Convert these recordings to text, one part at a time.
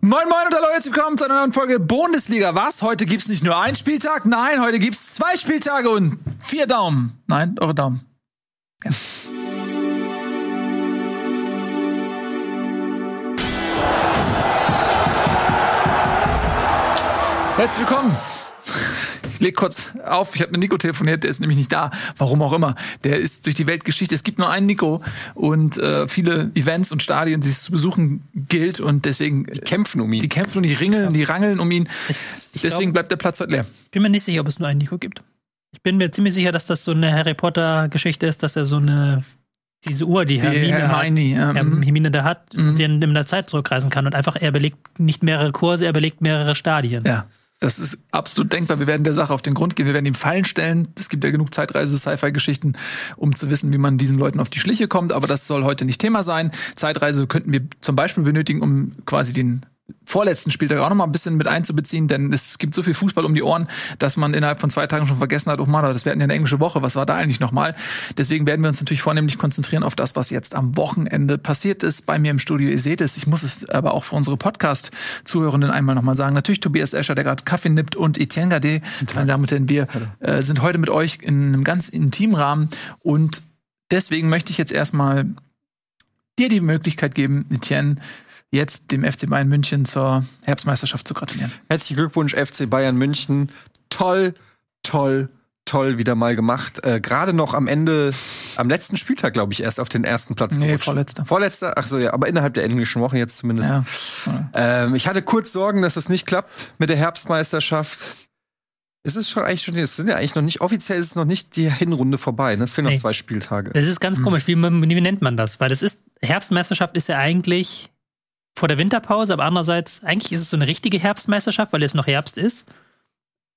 Moin Moin und hallo, herzlich willkommen zu einer neuen Folge Bundesliga. Was? Heute gibt's nicht nur einen Spieltag, nein, heute gibt's zwei Spieltage und vier Daumen. Nein, eure Daumen. Ja. Herzlich willkommen leg kurz auf, ich habe mit Nico telefoniert, der ist nämlich nicht da, warum auch immer. Der ist durch die Weltgeschichte. Es gibt nur einen Nico und äh, viele Events und Stadien, die es zu besuchen gilt und deswegen die kämpfen um ihn. Die kämpfen und die ringeln, die rangeln um ihn. Ich, ich deswegen glaub, bleibt der Platz heute leer. Ich bin mir nicht sicher, ob es nur einen Nico gibt. Ich bin mir ziemlich sicher, dass das so eine Harry Potter Geschichte ist, dass er so eine diese Uhr, die, die Hermine, Hermine, hat, ja. Mhm. Hermine da hat, mhm. die in der Zeit zurückreisen kann und einfach er belegt nicht mehrere Kurse, er belegt mehrere Stadien. Ja. Das ist absolut denkbar. Wir werden der Sache auf den Grund gehen. Wir werden ihm Fallen stellen. Es gibt ja genug Zeitreise-Sci-Fi-Geschichten, um zu wissen, wie man diesen Leuten auf die Schliche kommt. Aber das soll heute nicht Thema sein. Zeitreise könnten wir zum Beispiel benötigen, um quasi den vorletzten Spieltag auch noch mal ein bisschen mit einzubeziehen, denn es gibt so viel Fußball um die Ohren, dass man innerhalb von zwei Tagen schon vergessen hat, oh Mann, das wäre ja eine englische Woche, was war da eigentlich nochmal? Deswegen werden wir uns natürlich vornehmlich konzentrieren auf das, was jetzt am Wochenende passiert ist bei mir im Studio. Ihr seht es, ich muss es aber auch für unsere Podcast-Zuhörenden einmal nochmal sagen. Natürlich Tobias Escher, der gerade Kaffee nippt und Etienne Gade, meine Damen und Herren, wir äh, sind heute mit euch in einem ganz intimen Rahmen und deswegen möchte ich jetzt erstmal dir die Möglichkeit geben, Etienne, jetzt dem FC Bayern München zur Herbstmeisterschaft zu gratulieren. Herzlichen Glückwunsch, FC Bayern München. Toll, toll, toll wieder mal gemacht. Äh, Gerade noch am Ende, am letzten Spieltag, glaube ich, erst auf den ersten Platz Nee, gerutscht. vorletzter. Vorletzter, ach so, ja, aber innerhalb der englischen Woche jetzt zumindest. Ja. Ähm, ich hatte kurz Sorgen, dass es nicht klappt mit der Herbstmeisterschaft. Es ist schon eigentlich schon, es sind ja eigentlich noch nicht, offiziell ist es noch nicht die Hinrunde vorbei. Ne? Es fehlen nee. noch zwei Spieltage. Das ist ganz hm. komisch. Wie, wie nennt man das? Weil das ist, Herbstmeisterschaft ist ja eigentlich vor der Winterpause, aber andererseits, eigentlich ist es so eine richtige Herbstmeisterschaft, weil es noch Herbst ist.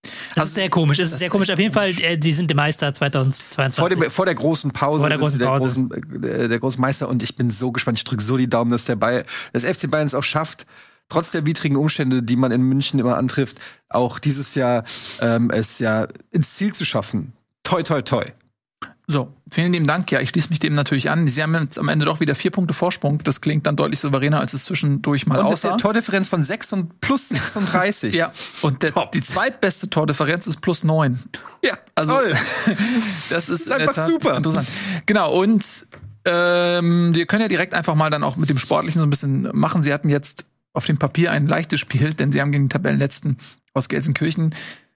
Das also, ist sehr komisch. Es ist sehr komisch. Auf jeden komisch. Fall, äh, die sind die Meister 2022. Vor, dem, vor der großen Pause. Vor der großen der Pause. Großen, äh, der großen Meister. Und ich bin so gespannt. Ich drücke so die Daumen, dass der Bayern, das FC Bayern es auch schafft, trotz der widrigen Umstände, die man in München immer antrifft, auch dieses Jahr ähm, es ja ins Ziel zu schaffen. Toi, toi, toi. So, vielen lieben Dank. Ja, ich schließe mich dem natürlich an. Sie haben jetzt am Ende doch wieder vier Punkte Vorsprung. Das klingt dann deutlich souveräner, als es zwischendurch mal und aussah. Und Tordifferenz von 6 und plus 36. ja, und der, die zweitbeste Tordifferenz ist plus 9. Ja, also toll. das ist, das ist einfach super. Interessant. Genau, und ähm, wir können ja direkt einfach mal dann auch mit dem Sportlichen so ein bisschen machen. Sie hatten jetzt auf dem Papier ein leichtes Spiel, denn sie haben gegen den Tabellenletzten aus Gelsenkirchen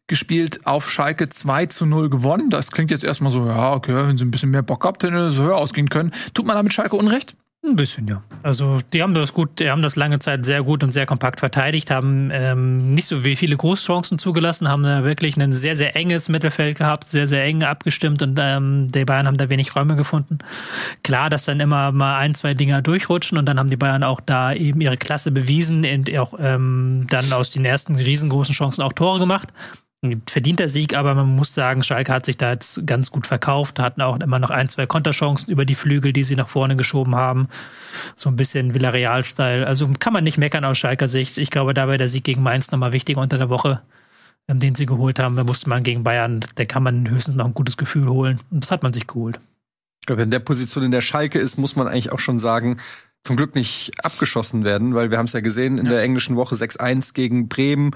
gespielt, auf Schalke 2 zu 0 gewonnen. Das klingt jetzt erstmal so, ja, okay, wenn sie ein bisschen mehr Bock habt, hätten so höher ausgehen können. Tut man damit Schalke Unrecht? Ein bisschen, ja. Also die haben das gut, die haben das lange Zeit sehr gut und sehr kompakt verteidigt, haben ähm, nicht so wie viele Großchancen zugelassen, haben da wirklich ein sehr, sehr enges Mittelfeld gehabt, sehr, sehr eng abgestimmt und ähm, die Bayern haben da wenig Räume gefunden. Klar, dass dann immer mal ein, zwei Dinger durchrutschen und dann haben die Bayern auch da eben ihre Klasse bewiesen und auch ähm, dann aus den ersten riesengroßen Chancen auch Tore gemacht verdienter Sieg, aber man muss sagen, Schalke hat sich da jetzt ganz gut verkauft, hatten auch immer noch ein, zwei Konterchancen über die Flügel, die sie nach vorne geschoben haben. So ein bisschen Villarreal-Style. Also kann man nicht meckern aus Schalker Sicht. Ich glaube, dabei der Sieg gegen Mainz nochmal wichtiger unter der Woche, ähm, den sie geholt haben. Da musste man gegen Bayern, da kann man höchstens noch ein gutes Gefühl holen. Und das hat man sich geholt. Ich glaube, in der Position, in der Schalke ist, muss man eigentlich auch schon sagen, zum Glück nicht abgeschossen werden, weil wir haben es ja gesehen in ja. der englischen Woche 6-1 gegen Bremen.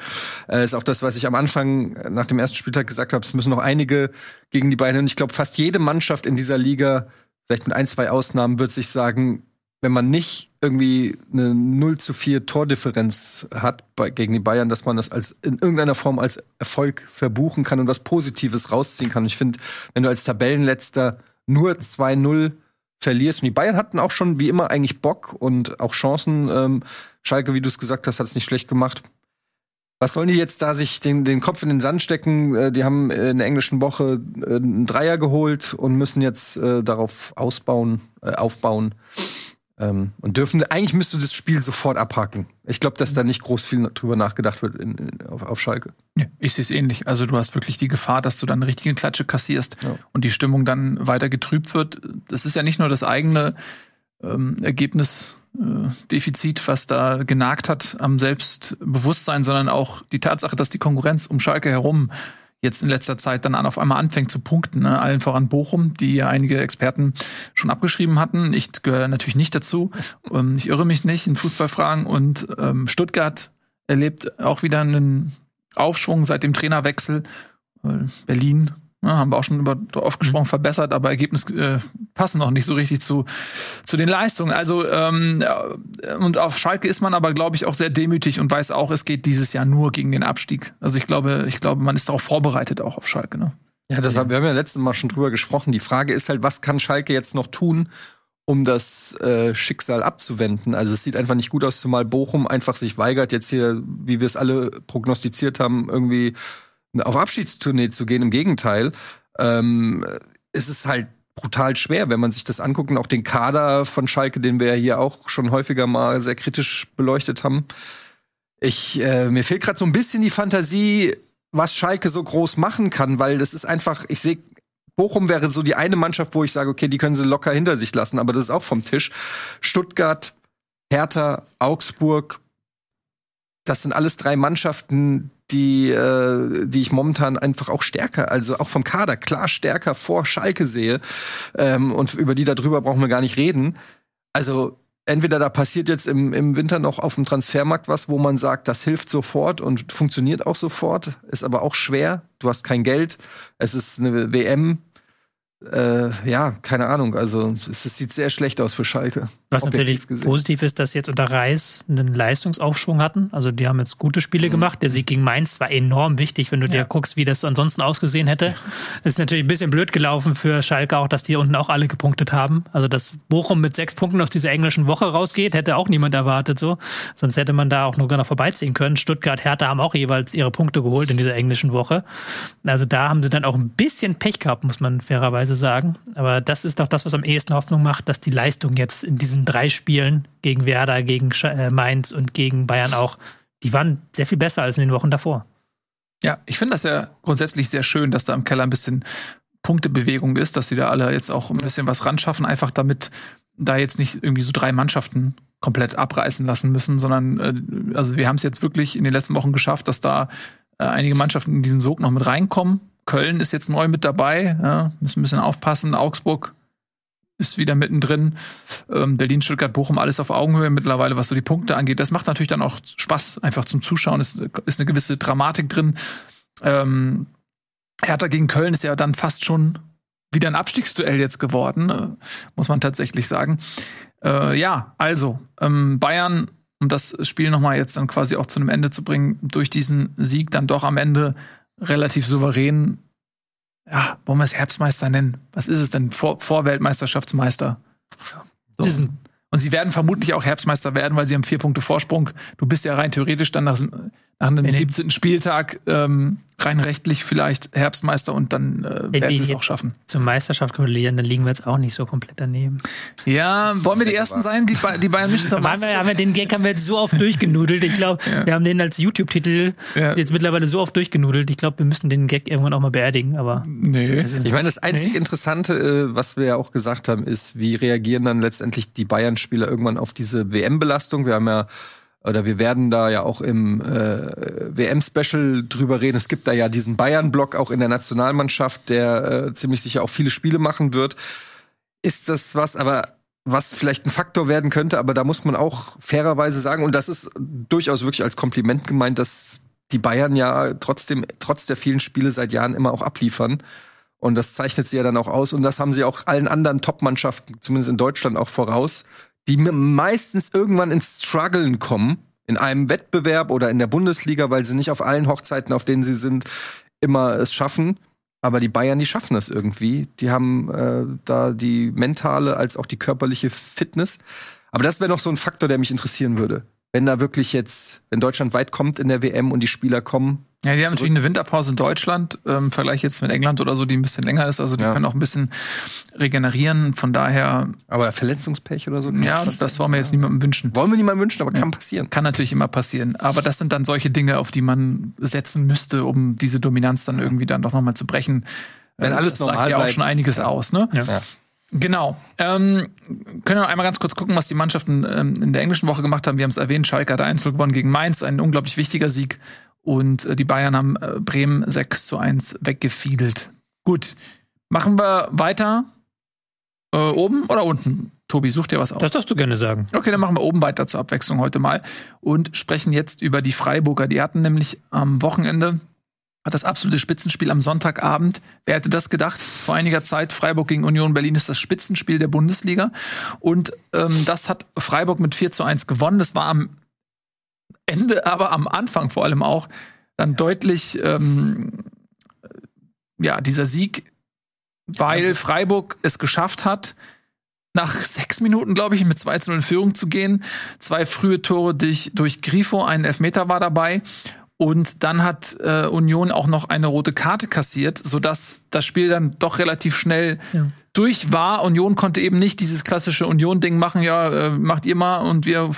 Äh, ist auch das, was ich am Anfang nach dem ersten Spieltag gesagt habe. Es müssen noch einige gegen die beiden. Und ich glaube, fast jede Mannschaft in dieser Liga, vielleicht mit ein, zwei Ausnahmen, wird sich sagen, wenn man nicht irgendwie eine 0 zu 4 Tordifferenz hat bei, gegen die Bayern, dass man das als in irgendeiner Form als Erfolg verbuchen kann und was Positives rausziehen kann. Und ich finde, wenn du als Tabellenletzter nur 2-0 verlierst. Und die Bayern hatten auch schon wie immer eigentlich Bock und auch Chancen. Ähm, Schalke, wie du es gesagt hast, hat es nicht schlecht gemacht. Was sollen die jetzt da sich den, den Kopf in den Sand stecken? Äh, die haben in der englischen Woche äh, einen Dreier geholt und müssen jetzt äh, darauf ausbauen, äh, aufbauen. Ähm, und dürfen, eigentlich müsste das Spiel sofort abhaken. Ich glaube, dass da nicht groß viel drüber nachgedacht wird in, in, auf, auf, Schalke. Ja, ich sehe es ähnlich. Also du hast wirklich die Gefahr, dass du dann eine richtige Klatsche kassierst ja. und die Stimmung dann weiter getrübt wird. Das ist ja nicht nur das eigene ähm, Ergebnisdefizit, äh, was da genagt hat am Selbstbewusstsein, sondern auch die Tatsache, dass die Konkurrenz um Schalke herum jetzt in letzter Zeit dann auf einmal anfängt zu punkten. Ne? Allen voran Bochum, die ja einige Experten schon abgeschrieben hatten. Ich gehöre natürlich nicht dazu. Ähm, ich irre mich nicht in Fußballfragen. Und ähm, Stuttgart erlebt auch wieder einen Aufschwung seit dem Trainerwechsel. Berlin ja, haben wir auch schon über, oft gesprochen, verbessert, aber Ergebnis äh, passen noch nicht so richtig zu, zu den Leistungen. Also ähm, und auf Schalke ist man aber, glaube ich, auch sehr demütig und weiß auch, es geht dieses Jahr nur gegen den Abstieg. Also ich glaube, ich glaube, man ist darauf vorbereitet, auch auf Schalke. Ne? Ja, das haben, wir haben ja letztes Mal schon drüber gesprochen. Die Frage ist halt, was kann Schalke jetzt noch tun, um das äh, Schicksal abzuwenden. Also es sieht einfach nicht gut aus, zumal Bochum einfach sich weigert, jetzt hier, wie wir es alle prognostiziert haben, irgendwie auf Abschiedstournee zu gehen. Im Gegenteil, ähm, es ist halt brutal schwer, wenn man sich das anguckt und auch den Kader von Schalke, den wir hier auch schon häufiger mal sehr kritisch beleuchtet haben. Ich äh, mir fehlt gerade so ein bisschen die Fantasie, was Schalke so groß machen kann, weil das ist einfach, ich sehe Bochum wäre so die eine Mannschaft, wo ich sage, okay, die können sie locker hinter sich lassen, aber das ist auch vom Tisch. Stuttgart, Hertha, Augsburg, das sind alles drei Mannschaften, die, äh, die ich momentan einfach auch stärker, also auch vom Kader klar stärker vor Schalke sehe. Ähm, und über die darüber brauchen wir gar nicht reden. Also entweder da passiert jetzt im, im Winter noch auf dem Transfermarkt was, wo man sagt, das hilft sofort und funktioniert auch sofort, ist aber auch schwer. Du hast kein Geld, es ist eine WM, äh, ja, keine Ahnung. Also es, es, sieht sehr schlecht aus für Schalke. Was natürlich gesehen. positiv ist, dass sie jetzt unter Reis einen Leistungsaufschwung hatten. Also die haben jetzt gute Spiele mhm. gemacht. Der Sieg gegen Mainz war enorm wichtig, wenn du ja. dir guckst, wie das ansonsten ausgesehen hätte. Ist natürlich ein bisschen blöd gelaufen für Schalke auch, dass die unten auch alle gepunktet haben. Also dass Bochum mit sechs Punkten aus dieser englischen Woche rausgeht, hätte auch niemand erwartet so. Sonst hätte man da auch nur noch vorbeiziehen können. Stuttgart, Hertha haben auch jeweils ihre Punkte geholt in dieser englischen Woche. Also da haben sie dann auch ein bisschen Pech gehabt, muss man fairerweise sagen. Aber das ist doch das, was am ehesten Hoffnung macht, dass die Leistung jetzt in diesen drei Spielen gegen Werder, gegen äh, Mainz und gegen Bayern auch, die waren sehr viel besser als in den Wochen davor. Ja, ich finde das ja grundsätzlich sehr schön, dass da im Keller ein bisschen Punktebewegung ist, dass sie da alle jetzt auch ein bisschen was ran schaffen, einfach damit da jetzt nicht irgendwie so drei Mannschaften komplett abreißen lassen müssen, sondern äh, also wir haben es jetzt wirklich in den letzten Wochen geschafft, dass da äh, einige Mannschaften in diesen Sog noch mit reinkommen. Köln ist jetzt neu mit dabei, ja, müssen ein bisschen aufpassen. Augsburg ist wieder mittendrin. Ähm, Berlin, Stuttgart, Bochum, alles auf Augenhöhe mittlerweile, was so die Punkte angeht. Das macht natürlich dann auch Spaß, einfach zum Zuschauen. Es ist eine gewisse Dramatik drin. Ähm, Hertha gegen Köln ist ja dann fast schon wieder ein Abstiegsduell jetzt geworden, äh, muss man tatsächlich sagen. Äh, ja, also ähm, Bayern, um das Spiel nochmal jetzt dann quasi auch zu einem Ende zu bringen, durch diesen Sieg dann doch am Ende relativ souverän ja, wollen wir es Herbstmeister nennen? Was ist es denn? Vor, Vorweltmeisterschaftsmeister. So. Und sie werden vermutlich auch Herbstmeister werden, weil sie haben vier Punkte Vorsprung. Du bist ja rein theoretisch dann nach, nach einem 17. Spieltag ähm, rein rechtlich vielleicht Herbstmeister und dann äh, werden sie es auch schaffen. Zur Meisterschaft gratulieren, dann liegen wir jetzt auch nicht so komplett daneben. Ja, wollen wir die Ersten sein, die, die Bayern nicht zur Meisterschaft? Haben wir, den Gag haben wir jetzt so oft durchgenudelt. Ich glaube, ja. wir haben den als YouTube-Titel ja. jetzt mittlerweile so oft durchgenudelt. Ich glaube, wir müssen den Gag irgendwann auch mal beerdigen. Aber nee. Ich meine, das einzig nee. Interessante, äh, was wir ja auch gesagt haben, ist, wie reagieren dann letztendlich die Bayern-Spieler irgendwann auf diese WM-Belastung? Wir haben ja oder wir werden da ja auch im äh, WM-Special drüber reden. Es gibt da ja diesen Bayern-Block auch in der Nationalmannschaft, der äh, ziemlich sicher auch viele Spiele machen wird. Ist das was, aber was vielleicht ein Faktor werden könnte, aber da muss man auch fairerweise sagen, und das ist durchaus wirklich als Kompliment gemeint, dass die Bayern ja trotzdem, trotz der vielen Spiele seit Jahren immer auch abliefern. Und das zeichnet sie ja dann auch aus. Und das haben sie auch allen anderen Top-Mannschaften, zumindest in Deutschland, auch voraus die meistens irgendwann ins Struggeln kommen, in einem Wettbewerb oder in der Bundesliga, weil sie nicht auf allen Hochzeiten, auf denen sie sind, immer es schaffen. Aber die Bayern, die schaffen das irgendwie. Die haben äh, da die mentale als auch die körperliche Fitness. Aber das wäre noch so ein Faktor, der mich interessieren würde. Wenn da wirklich jetzt, wenn Deutschland weit kommt in der WM und die Spieler kommen, ja, die haben natürlich eine Winterpause in Deutschland, ähm, im Vergleich jetzt mit England oder so, die ein bisschen länger ist. Also die ja. können auch ein bisschen regenerieren. Von daher. Aber Verletzungspech oder so? Ja, das, das wollen wir jetzt niemandem wünschen. Wollen wir niemandem wünschen, aber ja. kann passieren. Kann natürlich immer passieren. Aber das sind dann solche Dinge, auf die man setzen müsste, um diese Dominanz dann irgendwie dann doch nochmal zu brechen. Wenn äh, alles das normal sagt ja auch schon einiges ja. aus, ne? Ja. Genau. Ähm, können wir noch einmal ganz kurz gucken, was die Mannschaften ähm, in der englischen Woche gemacht haben. Wir haben es erwähnt, Schalke hat 1 gewonnen gegen Mainz, ein unglaublich wichtiger Sieg Und äh, die Bayern haben äh, Bremen 6 zu 1 weggefiedelt. Gut, machen wir weiter. Äh, oben oder unten? Tobi, such dir was aus. Das darfst du gerne sagen. Okay, dann machen wir oben weiter zur Abwechslung heute mal und sprechen jetzt über die Freiburger. Die hatten nämlich am Wochenende das absolute Spitzenspiel am Sonntagabend. Wer hätte das gedacht? Vor einiger Zeit, Freiburg gegen Union Berlin ist das Spitzenspiel der Bundesliga. Und ähm, das hat Freiburg mit 4 zu 1 gewonnen. Das war am Ende, aber am Anfang vor allem auch dann ja. deutlich, ähm, ja, dieser Sieg, weil Freiburg es geschafft hat, nach sechs Minuten, glaube ich, mit 2 zu 0 in Führung zu gehen. Zwei frühe Tore durch, durch Grifo, ein Elfmeter war dabei. Und dann hat äh, Union auch noch eine rote Karte kassiert, sodass das Spiel dann doch relativ schnell ja. durch war. Union konnte eben nicht dieses klassische Union-Ding machen, ja, äh, macht ihr mal und wir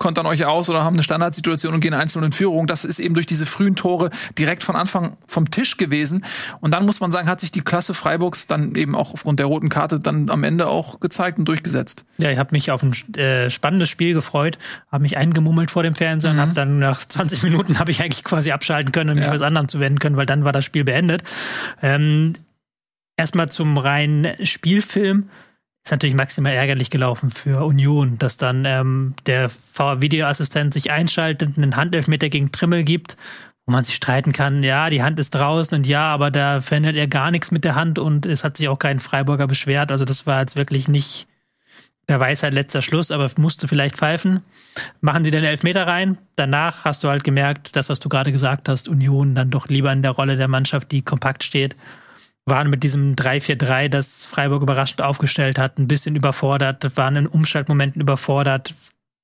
kontern euch aus oder haben eine Standardsituation und gehen einzeln in Führung. Das ist eben durch diese frühen Tore direkt von Anfang vom Tisch gewesen. Und dann muss man sagen, hat sich die Klasse Freiburgs dann eben auch aufgrund der roten Karte dann am Ende auch gezeigt und durchgesetzt. Ja, ich habe mich auf ein äh, spannendes Spiel gefreut, habe mich eingemummelt vor dem Fernseher mhm. und habe dann nach 20 Minuten habe ich eigentlich quasi abschalten können und mich ja. was anderem zu wenden können, weil dann war das Spiel beendet. Ähm, Erstmal zum reinen Spielfilm ist natürlich maximal ärgerlich gelaufen für Union, dass dann ähm, der VR-Videoassistent sich einschaltet, einen Handelfmeter gegen Trimmel gibt, wo man sich streiten kann, ja, die Hand ist draußen und ja, aber da verändert er gar nichts mit der Hand und es hat sich auch kein Freiburger beschwert. Also das war jetzt wirklich nicht der Weisheit letzter Schluss, aber musste vielleicht pfeifen. Machen sie den Elfmeter rein. Danach hast du halt gemerkt, das, was du gerade gesagt hast, Union dann doch lieber in der Rolle der Mannschaft, die kompakt steht waren mit diesem 3-4-3, das Freiburg überraschend aufgestellt hat, ein bisschen überfordert, waren in Umschaltmomenten überfordert.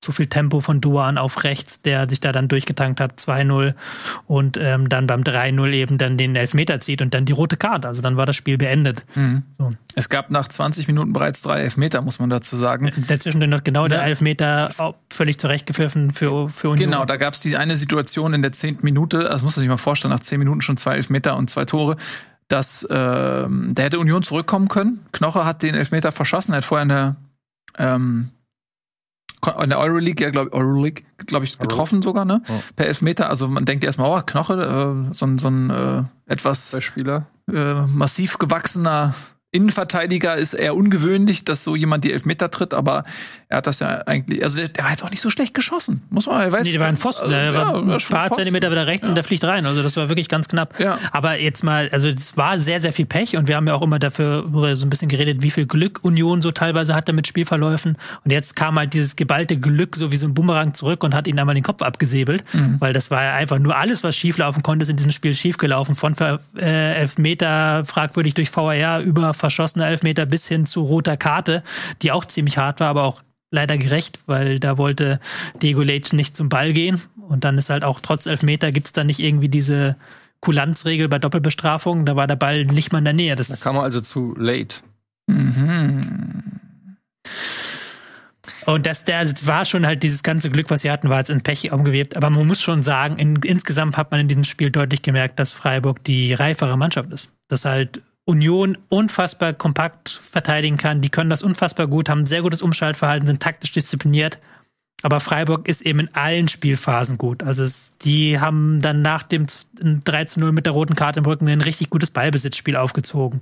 Zu viel Tempo von Duan auf rechts, der sich da dann durchgetankt hat, 2-0 und ähm, dann beim 3-0 eben dann den Elfmeter zieht und dann die rote Karte. Also dann war das Spiel beendet. Mhm. So. Es gab nach 20 Minuten bereits drei Elfmeter, muss man dazu sagen. Dazwischen noch genau der Elfmeter völlig zurechtgepfiffen für, für Union. Genau, da gab es die eine Situation in der zehnten Minute, das muss man sich mal vorstellen, nach zehn Minuten schon zwei Elfmeter und zwei Tore dass ähm, der hätte Union zurückkommen können. Knoche hat den Elfmeter verschossen, er hat vorher eine ähm, in der Euroleague, ja, glaube Euroleague, glaube ich, getroffen sogar, ne? Oh. Per Elfmeter. Also man denkt erstmal, oh, Knoche, äh, so, so ein äh, etwas Spieler. Äh, massiv gewachsener Innenverteidiger ist eher ungewöhnlich, dass so jemand die Elfmeter tritt, aber er hat das ja eigentlich, also der, der war jetzt auch nicht so schlecht geschossen, muss man, weiß. Nee, der war ein Pfosten, also, der ja, war ein paar. Zentimeter wieder rechts ja. und der fliegt rein, also das war wirklich ganz knapp. Ja. Aber jetzt mal, also es war sehr, sehr viel Pech und wir haben ja auch immer dafür so ein bisschen geredet, wie viel Glück Union so teilweise hatte mit Spielverläufen und jetzt kam halt dieses geballte Glück so wie so ein Bumerang zurück und hat ihn einmal den Kopf abgesäbelt, mhm. weil das war ja einfach nur alles, was schieflaufen konnte, ist in diesem Spiel schiefgelaufen, von äh, Elfmeter fragwürdig durch VAR über verschossene Elfmeter bis hin zu roter Karte, die auch ziemlich hart war, aber auch leider gerecht, weil da wollte Diego Leite nicht zum Ball gehen. Und dann ist halt auch trotz Elfmeter gibt es dann nicht irgendwie diese Kulanzregel bei Doppelbestrafung. Da war der Ball nicht mal in der Nähe. Das da kam er also zu late. Mhm. Und das, das war schon halt dieses ganze Glück, was sie hatten, war jetzt in Pech umgewebt. Aber man muss schon sagen, in, insgesamt hat man in diesem Spiel deutlich gemerkt, dass Freiburg die reifere Mannschaft ist. Dass halt Union unfassbar kompakt verteidigen kann. Die können das unfassbar gut, haben ein sehr gutes Umschaltverhalten, sind taktisch diszipliniert. Aber Freiburg ist eben in allen Spielphasen gut. Also es, die haben dann nach dem 3 zu 0 mit der roten Karte im Rücken ein richtig gutes Ballbesitzspiel aufgezogen.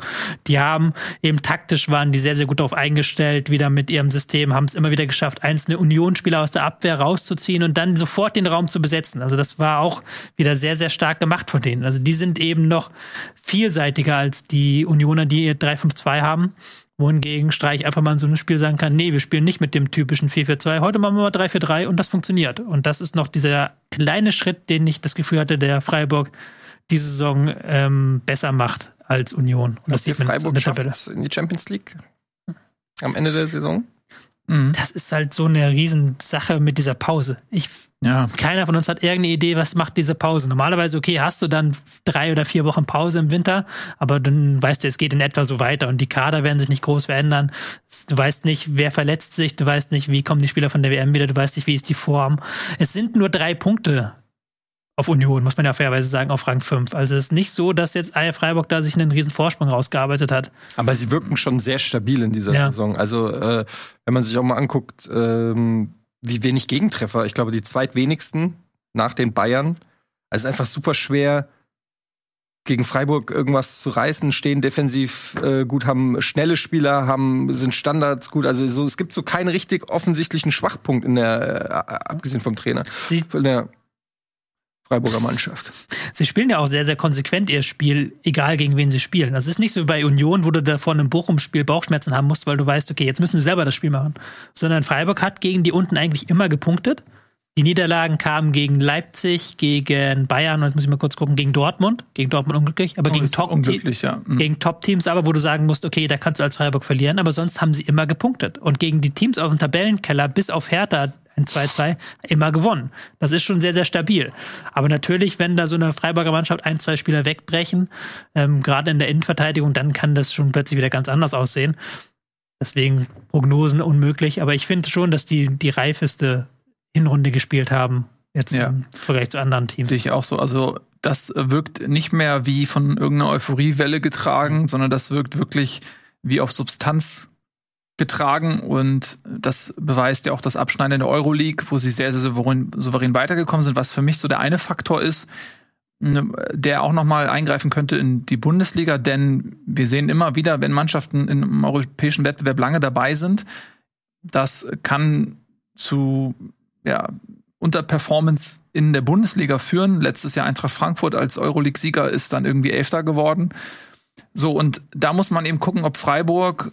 Die haben eben taktisch waren die sehr, sehr gut darauf eingestellt, wieder mit ihrem System, haben es immer wieder geschafft, einzelne Unionsspieler aus der Abwehr rauszuziehen und dann sofort den Raum zu besetzen. Also das war auch wieder sehr, sehr stark gemacht von denen. Also die sind eben noch vielseitiger als die Unioner, die ihr 3-5-2 haben wohingegen Streich einfach mal in so einem Spiel sagen kann, nee, wir spielen nicht mit dem typischen 4-4-2, heute machen wir mal 3-4-3 und das funktioniert. Und das ist noch dieser kleine Schritt, den ich das Gefühl hatte, der Freiburg diese Saison ähm, besser macht als Union. Und das sieht man Freiburg schafft in die Champions League am Ende der Saison? Mhm. Das ist halt so eine Riesensache mit dieser Pause. Ich, ja. Keiner von uns hat irgendeine Idee, was macht diese Pause. Normalerweise, okay, hast du dann drei oder vier Wochen Pause im Winter, aber dann weißt du, es geht in etwa so weiter und die Kader werden sich nicht groß verändern. Du weißt nicht, wer verletzt sich, du weißt nicht, wie kommen die Spieler von der WM wieder, du weißt nicht, wie ist die Form. Es sind nur drei Punkte auf Union, muss man ja fairerweise sagen, auf Rang 5. Also es ist nicht so, dass jetzt Freiburg da sich einen riesen Vorsprung rausgearbeitet hat. Aber sie wirken schon sehr stabil in dieser ja. Saison. Also äh, wenn man sich auch mal anguckt, ähm, wie wenig Gegentreffer, ich glaube die zweitwenigsten nach den Bayern. Also es ist einfach super schwer, gegen Freiburg irgendwas zu reißen, stehen defensiv äh, gut, haben schnelle Spieler, haben sind Standards gut. Also so, es gibt so keinen richtig offensichtlichen Schwachpunkt in der, äh, abgesehen vom Trainer, Sie, der Freiburger Mannschaft. sie spielen ja auch sehr, sehr konsequent ihr Spiel, egal gegen wen sie spielen. Das ist nicht so wie bei Union, wo du da vor einem Bochum-Spiel Bauchschmerzen haben musst, weil du weißt, okay, jetzt müssen sie selber das Spiel machen. Sondern Freiburg hat gegen die unten eigentlich immer gepunktet. Die Niederlagen kamen gegen Leipzig, gegen Bayern, und jetzt muss ich mal kurz gucken, gegen Dortmund. Gegen Dortmund unglücklich, aber Oh, gegen ist Top unglücklich, ja. Mhm. gegen Top-Teams, aber wo du sagen musst, okay, da kannst du als Freiburg verlieren, aber sonst haben sie immer gepunktet. Und gegen die Teams auf dem Tabellenkeller, bis auf Hertha, ein 2-2, immer gewonnen. Das ist schon sehr, sehr stabil. Aber natürlich, wenn da so eine Freiburger Mannschaft ein, zwei Spieler wegbrechen, ähm, gerade in der Innenverteidigung, dann kann das schon plötzlich wieder ganz anders aussehen. Deswegen Prognosen unmöglich. Aber ich finde schon, dass die die reifeste Hinrunde gespielt haben, jetzt Ja. im Vergleich zu anderen Teams. Sehe ich auch so. Also das wirkt nicht mehr wie von irgendeiner Euphoriewelle getragen, sondern das wirkt wirklich wie auf Substanz getragen und das beweist ja auch das Abschneiden der Euroleague, wo sie sehr, sehr souverän, souverän weitergekommen sind, was für mich so der eine Faktor ist, ne, der auch noch mal eingreifen könnte in die Bundesliga, denn wir sehen immer wieder, wenn Mannschaften im europäischen Wettbewerb lange dabei sind, das kann zu ja, Unterperformance in der Bundesliga führen. Letztes Jahr Eintracht Frankfurt als Euroleague-Sieger ist dann irgendwie Elfter geworden. So, und da muss man eben gucken, ob Freiburg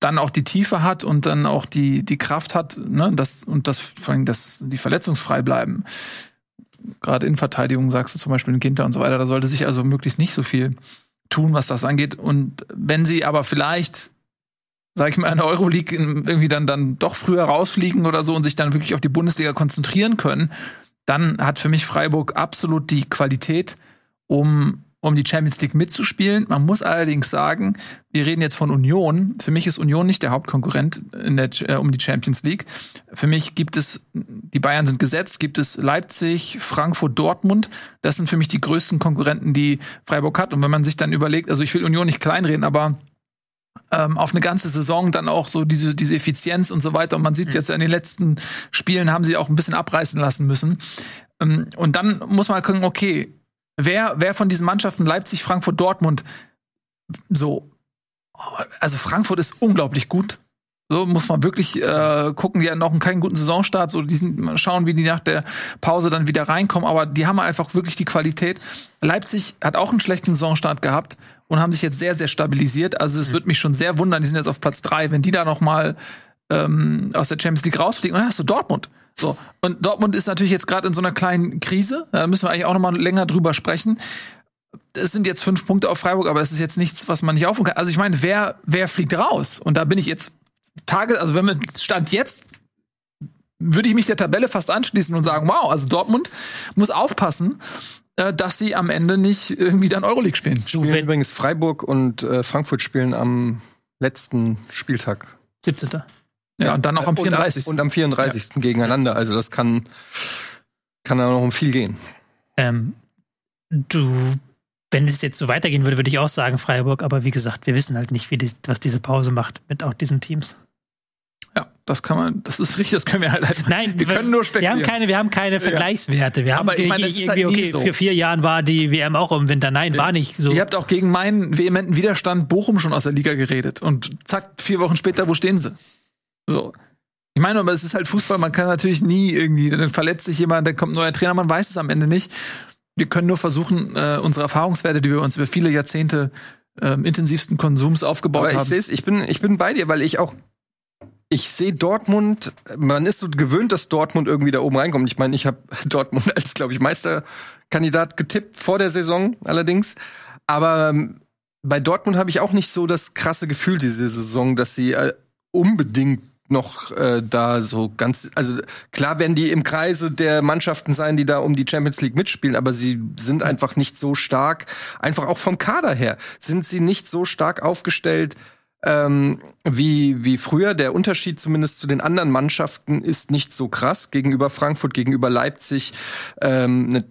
dann auch die Tiefe hat und dann auch die, die Kraft hat, ne, das, und das, vor allem, dass die verletzungsfrei bleiben. Gerade in Verteidigung sagst du zum Beispiel in Ginter und so weiter, da sollte sich also möglichst nicht so viel tun, was das angeht. Und wenn sie aber vielleicht sag ich mal, in der Euroleague irgendwie dann, dann doch früher rausfliegen oder so und sich dann wirklich auf die Bundesliga konzentrieren können, dann hat für mich Freiburg absolut die Qualität, um, um die Champions League mitzuspielen. Man muss allerdings sagen, wir reden jetzt von Union. Für mich ist Union nicht der Hauptkonkurrent der, äh, um die Champions League. Für mich gibt es, die Bayern sind gesetzt, gibt es Leipzig, Frankfurt, Dortmund. Das sind für mich die größten Konkurrenten, die Freiburg hat. Und wenn man sich dann überlegt, also ich will Union nicht kleinreden, aber ähm, auf eine ganze Saison dann auch so diese, diese Effizienz und so weiter. Und man sieht jetzt in den letzten Spielen haben sie auch ein bisschen abreißen lassen müssen. Ähm, und dann muss man gucken, okay, wer, wer von diesen Mannschaften, Leipzig, Frankfurt, Dortmund, so, also Frankfurt ist unglaublich gut. So muss man wirklich äh, gucken, die haben noch keinen guten Saisonstart, so die sind, schauen, wie die nach der Pause dann wieder reinkommen, aber die haben einfach wirklich die Qualität. Leipzig hat auch einen schlechten Saisonstart gehabt und haben sich jetzt sehr, sehr stabilisiert. Also es wird mich schon sehr wundern, die sind jetzt auf Platz drei, wenn die da noch mal ähm, aus der Champions League rausfliegen, dann hast du Dortmund. So. Und Dortmund ist natürlich jetzt gerade in so einer kleinen Krise. Da müssen wir eigentlich auch noch mal länger drüber sprechen. Es sind jetzt fünf Punkte auf Freiburg, aber es ist jetzt nichts, was man nicht aufholen kann. Also ich meine, wer, wer fliegt raus? Und da bin ich jetzt Tage, also wenn man stand jetzt, würde ich mich der Tabelle fast anschließen und sagen, wow, also Dortmund muss aufpassen, äh, dass sie am Ende nicht irgendwie dann Euroleague spielen. Spielen übrigens Freiburg und äh, Frankfurt spielen am letzten Spieltag. 17. Ja, und dann auch am Und 34. Und, am 34. gegeneinander. Also das kann, kann da noch um viel gehen. Ähm, du, wenn es jetzt so weitergehen würde, würde ich auch sagen Freiburg, aber wie gesagt, wir wissen halt nicht, wie die, was diese Pause macht mit auch diesen Teams. ja, das kann man, das ist richtig, das können wir halt einfach. Nein, wir können nur Wir spekulieren. haben keine, wir haben keine Vergleichswerte. Wir haben Aber ich meine, das halt irgendwie, nie okay, so. für vier Jahren war die WM auch im Winter. Nein, war nicht so. Ihr habt auch gegen meinen vehementen Widerstand Bochum schon aus der Liga geredet. Und zack, vier Wochen später, wo stehen sie? So. Ich meine, aber es ist halt Fußball, man kann natürlich nie irgendwie, dann verletzt sich jemand, dann kommt ein neuer Trainer, man weiß es am Ende nicht. Wir können nur versuchen, äh, unsere Erfahrungswerte, die wir uns über viele Jahrzehnte ähm, intensivsten Konsums aufgebaut Aber ich haben. sehe ich bin, ich bin bei dir, weil ich auch, ich sehe Dortmund, man ist so gewöhnt, dass Dortmund irgendwie da oben reinkommt. Ich meine, ich habe Dortmund als, glaube ich, Meisterkandidat getippt vor der Saison allerdings. Aber ähm, bei Dortmund habe ich auch nicht so das krasse Gefühl diese Saison, dass sie äh, unbedingt noch äh, da so ganz, also klar werden die im Kreise der Mannschaften sein, die da um die Champions League mitspielen, aber sie sind einfach nicht so stark, einfach auch vom Kader her, sind sie nicht so stark aufgestellt ähm, wie, wie früher. Der Unterschied zumindest zu den anderen Mannschaften ist nicht so krass gegenüber Frankfurt, gegenüber Leipzig. Ähm, ne,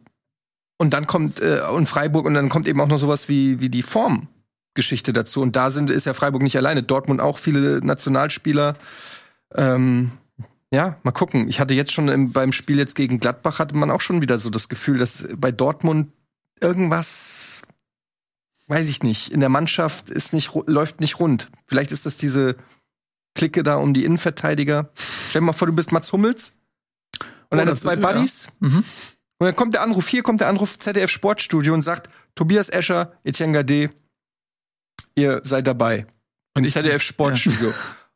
und dann kommt äh, und Freiburg und dann kommt eben auch noch sowas wie, wie die Formgeschichte dazu. Und da sind, ist ja Freiburg nicht alleine. Dortmund auch viele Nationalspieler. Ähm, ja, mal gucken. Ich hatte jetzt schon im, beim Spiel jetzt gegen Gladbach hatte man auch schon wieder so das Gefühl, dass bei Dortmund irgendwas, weiß ich nicht, in der Mannschaft ist nicht, läuft nicht rund. Vielleicht ist das diese Clique da um die Innenverteidiger. Stell dir mal vor, du bist Mats Hummels und Oh, deine zwei ja. Buddies. Mhm. Und dann kommt der Anruf, hier kommt der Anruf ZDF Sportstudio und sagt, Tobias Escher, Etienne Gade, ihr seid dabei. Und ich ZDF Sportstudio.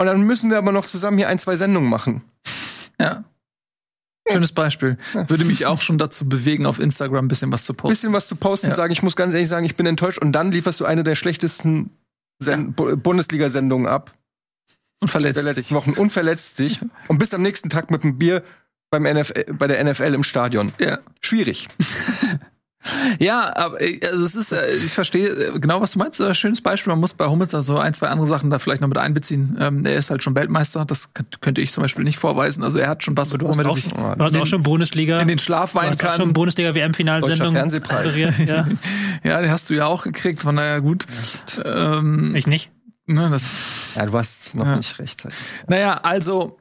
Und dann müssen wir aber noch zusammen hier ein, zwei Sendungen machen. Ja. Schönes Beispiel. Würde mich auch schon dazu bewegen, auf Instagram ein bisschen was zu posten. Bisschen was zu posten, Ja. sagen, ich muss ganz ehrlich sagen, ich bin enttäuscht. Und dann lieferst du eine der schlechtesten Sen Bu- Bundesliga-Sendungen ab Und verletzt der letzten Wochen und verletzt dich und bist am nächsten Tag mit einem Bier beim NFL, bei der NFL im Stadion. Ja. Schwierig. Ja, aber äh, also es ist, äh, ich verstehe äh, genau, was du meinst. Äh, Schönes Beispiel. Man muss bei Hummels also ein, zwei andere Sachen da vielleicht noch mit einbeziehen. Ähm, er ist halt schon Weltmeister. Das könnt- könnte ich zum Beispiel nicht vorweisen. Also er hat schon was, womit er auch, sich du hast auch schon Bundesliga. in den Schlaf du weinen hast auch schon kann. Bundesliga-WM-Finalsendung Deutscher Fernsehpreis. moderiert. Ja. Ja, den hast du ja auch gekriegt. Von daher gut. Ähm, Ich nicht. ne, das, Ja, du hast noch Ja. nicht recht. Naja, also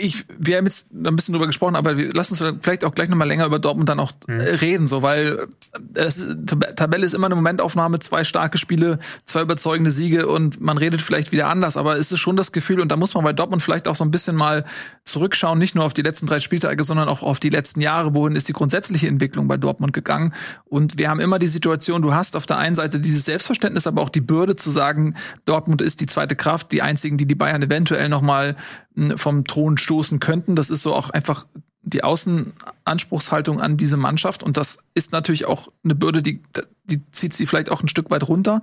ich, wir haben jetzt ein bisschen drüber gesprochen, aber wir lassen uns vielleicht auch gleich noch mal länger über Dortmund dann auch Mhm. äh, reden, so weil äh, Tab- Tabelle ist immer eine Momentaufnahme, zwei starke Spiele, zwei überzeugende Siege und man redet vielleicht wieder anders, aber es ist schon das Gefühl und da muss man bei Dortmund vielleicht auch so ein bisschen mal zurückschauen, nicht nur auf die letzten drei Spieltage, sondern auch auf die letzten Jahre, wohin ist die grundsätzliche Entwicklung bei Dortmund gegangen und wir haben immer die Situation, du hast auf der einen Seite dieses Selbstverständnis, aber auch die Bürde zu sagen, Dortmund ist die zweite Kraft, die einzigen, die die Bayern eventuell noch mal mh, vom Thron stoßen könnten. Das ist so auch einfach die Außenanspruchshaltung an diese Mannschaft und das ist natürlich auch eine Bürde, die, die zieht sie vielleicht auch ein Stück weit runter.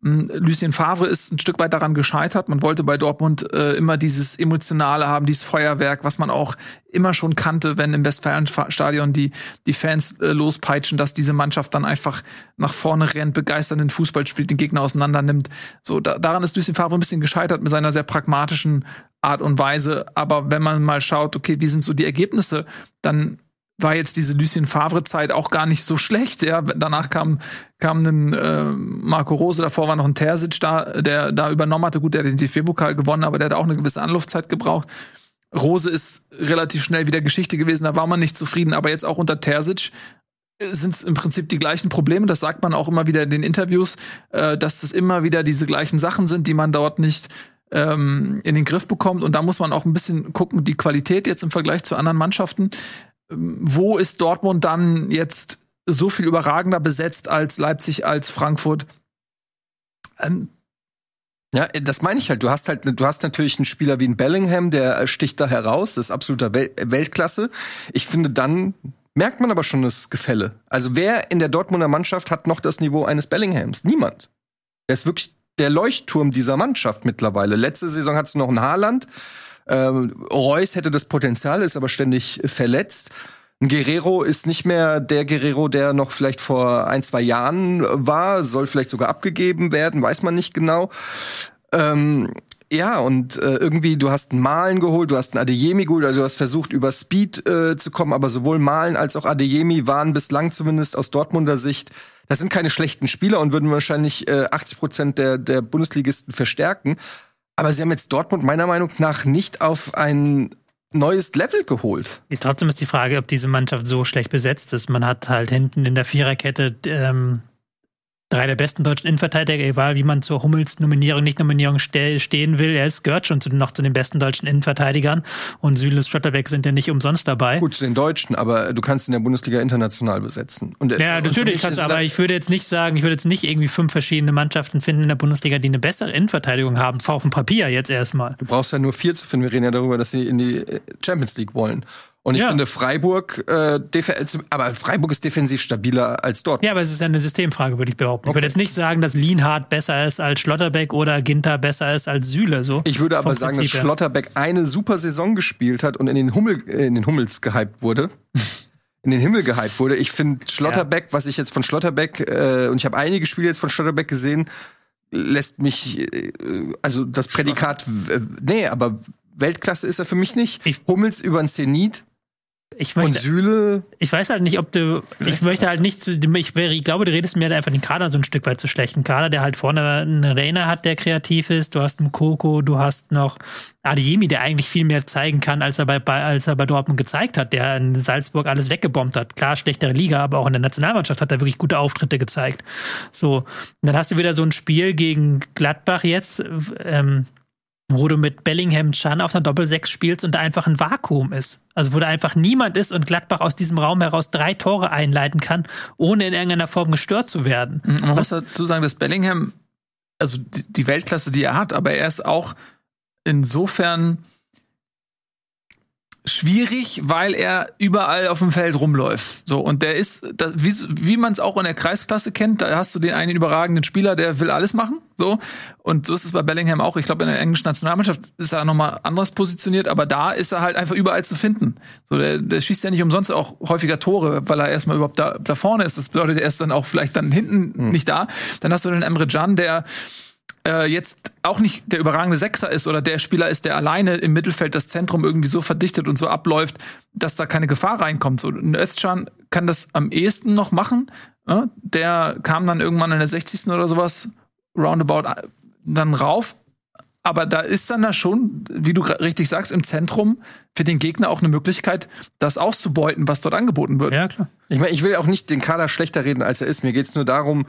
Mm, Lucien Favre ist ein Stück weit daran gescheitert. Man wollte bei Dortmund äh, immer dieses Emotionale haben, dieses Feuerwerk, was man auch immer schon kannte, wenn im Westfalenstadion die, die Fans äh, lospeitschen, dass diese Mannschaft dann einfach nach vorne rennt, begeisternden Fußball spielt, den Gegner auseinander nimmt. So, da, daran ist Lucien Favre ein bisschen gescheitert mit seiner sehr pragmatischen Art und Weise. Aber wenn man mal schaut, okay, wie sind so die Ergebnisse, dann war jetzt diese Lucien Favre-Zeit auch gar nicht so schlecht. Ja, danach kam, kam ein äh, Marco Rose, davor war noch ein Terzic da, der da übernommen hatte. Gut, der hat den DFB-Pokal gewonnen, aber der hat auch eine gewisse Anlaufzeit gebraucht. Rose ist relativ schnell wieder Geschichte gewesen, da war man nicht zufrieden, aber jetzt auch unter Terzic sind es im Prinzip die gleichen Probleme. Das sagt man auch immer wieder in den Interviews, äh, dass das immer wieder diese gleichen Sachen sind, die man dort nicht ähm, in den Griff bekommt. Und da muss man auch ein bisschen gucken, die Qualität jetzt im Vergleich zu anderen Mannschaften. Ähm, wo ist Dortmund dann jetzt so viel überragender besetzt als Leipzig, als Frankfurt? Ähm, Ja, das meine ich halt. Du hast halt, du hast natürlich einen Spieler wie ein Bellingham, der äh, sticht da heraus, das ist absoluter Wel Weltklasse. Ich finde, dann merkt man aber schon das Gefälle. Also wer in der Dortmunder Mannschaft hat noch das Niveau eines Bellinghams? Niemand. Er ist wirklich der Leuchtturm dieser Mannschaft mittlerweile. Letzte Saison hat es noch ein Haaland. Ähm, Reus hätte das Potenzial, ist aber ständig verletzt. Ein Guerrero ist nicht mehr der Guerrero, der noch vielleicht vor ein, zwei Jahren war, soll vielleicht sogar abgegeben werden, weiß man nicht genau. Ähm, ja, und äh, irgendwie, du hast einen Malen geholt, du hast einen Adeyemi geholt, also du hast versucht, über Speed äh, zu kommen, aber sowohl Malen als auch Adeyemi waren bislang zumindest aus Dortmunder Sicht, das sind keine schlechten Spieler und würden wahrscheinlich äh, 80 Prozent der, der Bundesligisten verstärken. Aber sie haben jetzt Dortmund meiner Meinung nach nicht auf ein neues Level geholt. Trotzdem ist die Frage, ob diese Mannschaft so schlecht besetzt ist. Man hat halt hinten in der Viererkette ähm, drei der besten deutschen Innenverteidiger, egal wie man zur Hummels-Nominierung, Nicht-Nominierung ste stehen will. Er ist, gehört schon zu, noch zu den besten deutschen Innenverteidigern. Und Süles Schotterbeck sind ja nicht umsonst dabei. Gut zu den Deutschen, aber du kannst in der Bundesliga international besetzen. Und, Ja, und natürlich kannst du, aber ich würde jetzt nicht sagen, ich würde jetzt nicht irgendwie fünf verschiedene Mannschaften finden in der Bundesliga, die eine bessere Innenverteidigung haben. Auf dem Papier jetzt erstmal. Du brauchst ja nur vier zu finden. Wir reden ja darüber, dass sie in die äh, Champions League wollen. Und ich Ja. finde Freiburg, äh, aber Freiburg ist defensiv stabiler als Dortmund. Ja, aber es ist ja eine Systemfrage, würde ich behaupten. Ich würde Okay. jetzt nicht sagen, dass Lienhardt besser ist als Schlotterbeck oder Ginter besser ist als Süle. So. Ich würde aber sagen, dass Prinzip her. Schlotterbeck eine super Saison gespielt hat und in den Hummel, äh, in den Hummels gehypt wurde. in den Himmel gehypt wurde. Ich finde Schlotterbeck, was ich jetzt von Schlotterbeck, äh, und ich habe einige Spiele jetzt von Schlotterbeck gesehen, lässt mich, äh, also das Prädikat, äh, nee, aber Weltklasse ist er für mich nicht. Ich- Hummels über den Zenit ich Und möchte, Süle, ich weiß halt nicht, ob du, ich möchte halt nicht zu, ich, wäre- ich glaube, du redest mir einfach den Kader so ein Stück weit zu schlechten Kader, der halt vorne einen Rainer hat, der kreativ ist, du hast einen Koko, du hast noch Adeyemi, der eigentlich viel mehr zeigen kann, als er bei, bei, als er bei Dortmund gezeigt hat, der in Salzburg alles weggebombt hat. Klar, schlechtere Liga, aber auch in der Nationalmannschaft hat er wirklich gute Auftritte gezeigt. So, und dann hast du wieder so ein Spiel gegen Gladbach jetzt, ähm, wo du mit Bellingham Chan auf einer Doppel-Sechs spielst und da einfach ein Vakuum ist. Also wo da einfach niemand ist und Gladbach aus diesem Raum heraus drei Tore einleiten kann, ohne in irgendeiner Form gestört zu werden. Man muss dazu sagen, dass Bellingham, also die, die Weltklasse, die er hat, aber er ist auch insofern schwierig, weil er überall auf dem Feld rumläuft. So und der ist, das, wie, wie man es auch in der Kreisklasse kennt, da hast du den einen überragenden Spieler, der will alles machen. So und so ist es bei Bellingham auch. Ich glaube, in der englischen Nationalmannschaft ist er nochmal anders positioniert, aber da ist er halt einfach überall zu finden. So der, der schießt ja nicht umsonst auch häufiger Tore, weil er erstmal überhaupt da, da vorne ist. Das bedeutet, er ist dann auch vielleicht dann hinten nicht da. Dann hast du den Emre Can, der äh, jetzt auch nicht der überragende Sechser ist oder der Spieler ist, der alleine im Mittelfeld das Zentrum irgendwie so verdichtet und so abläuft, dass da keine Gefahr reinkommt. So, ein Özcan kann das am ehesten noch machen. Ja? Der kam dann irgendwann in der 60. oder sowas roundabout äh, dann rauf. Aber da ist dann da schon, wie du richtig sagst, im Zentrum für den Gegner auch eine Möglichkeit, das auszubeuten, was dort angeboten wird. Ja, klar. ich meine, ich will auch nicht den Kader schlechter reden, als er ist. Mir geht's nur darum,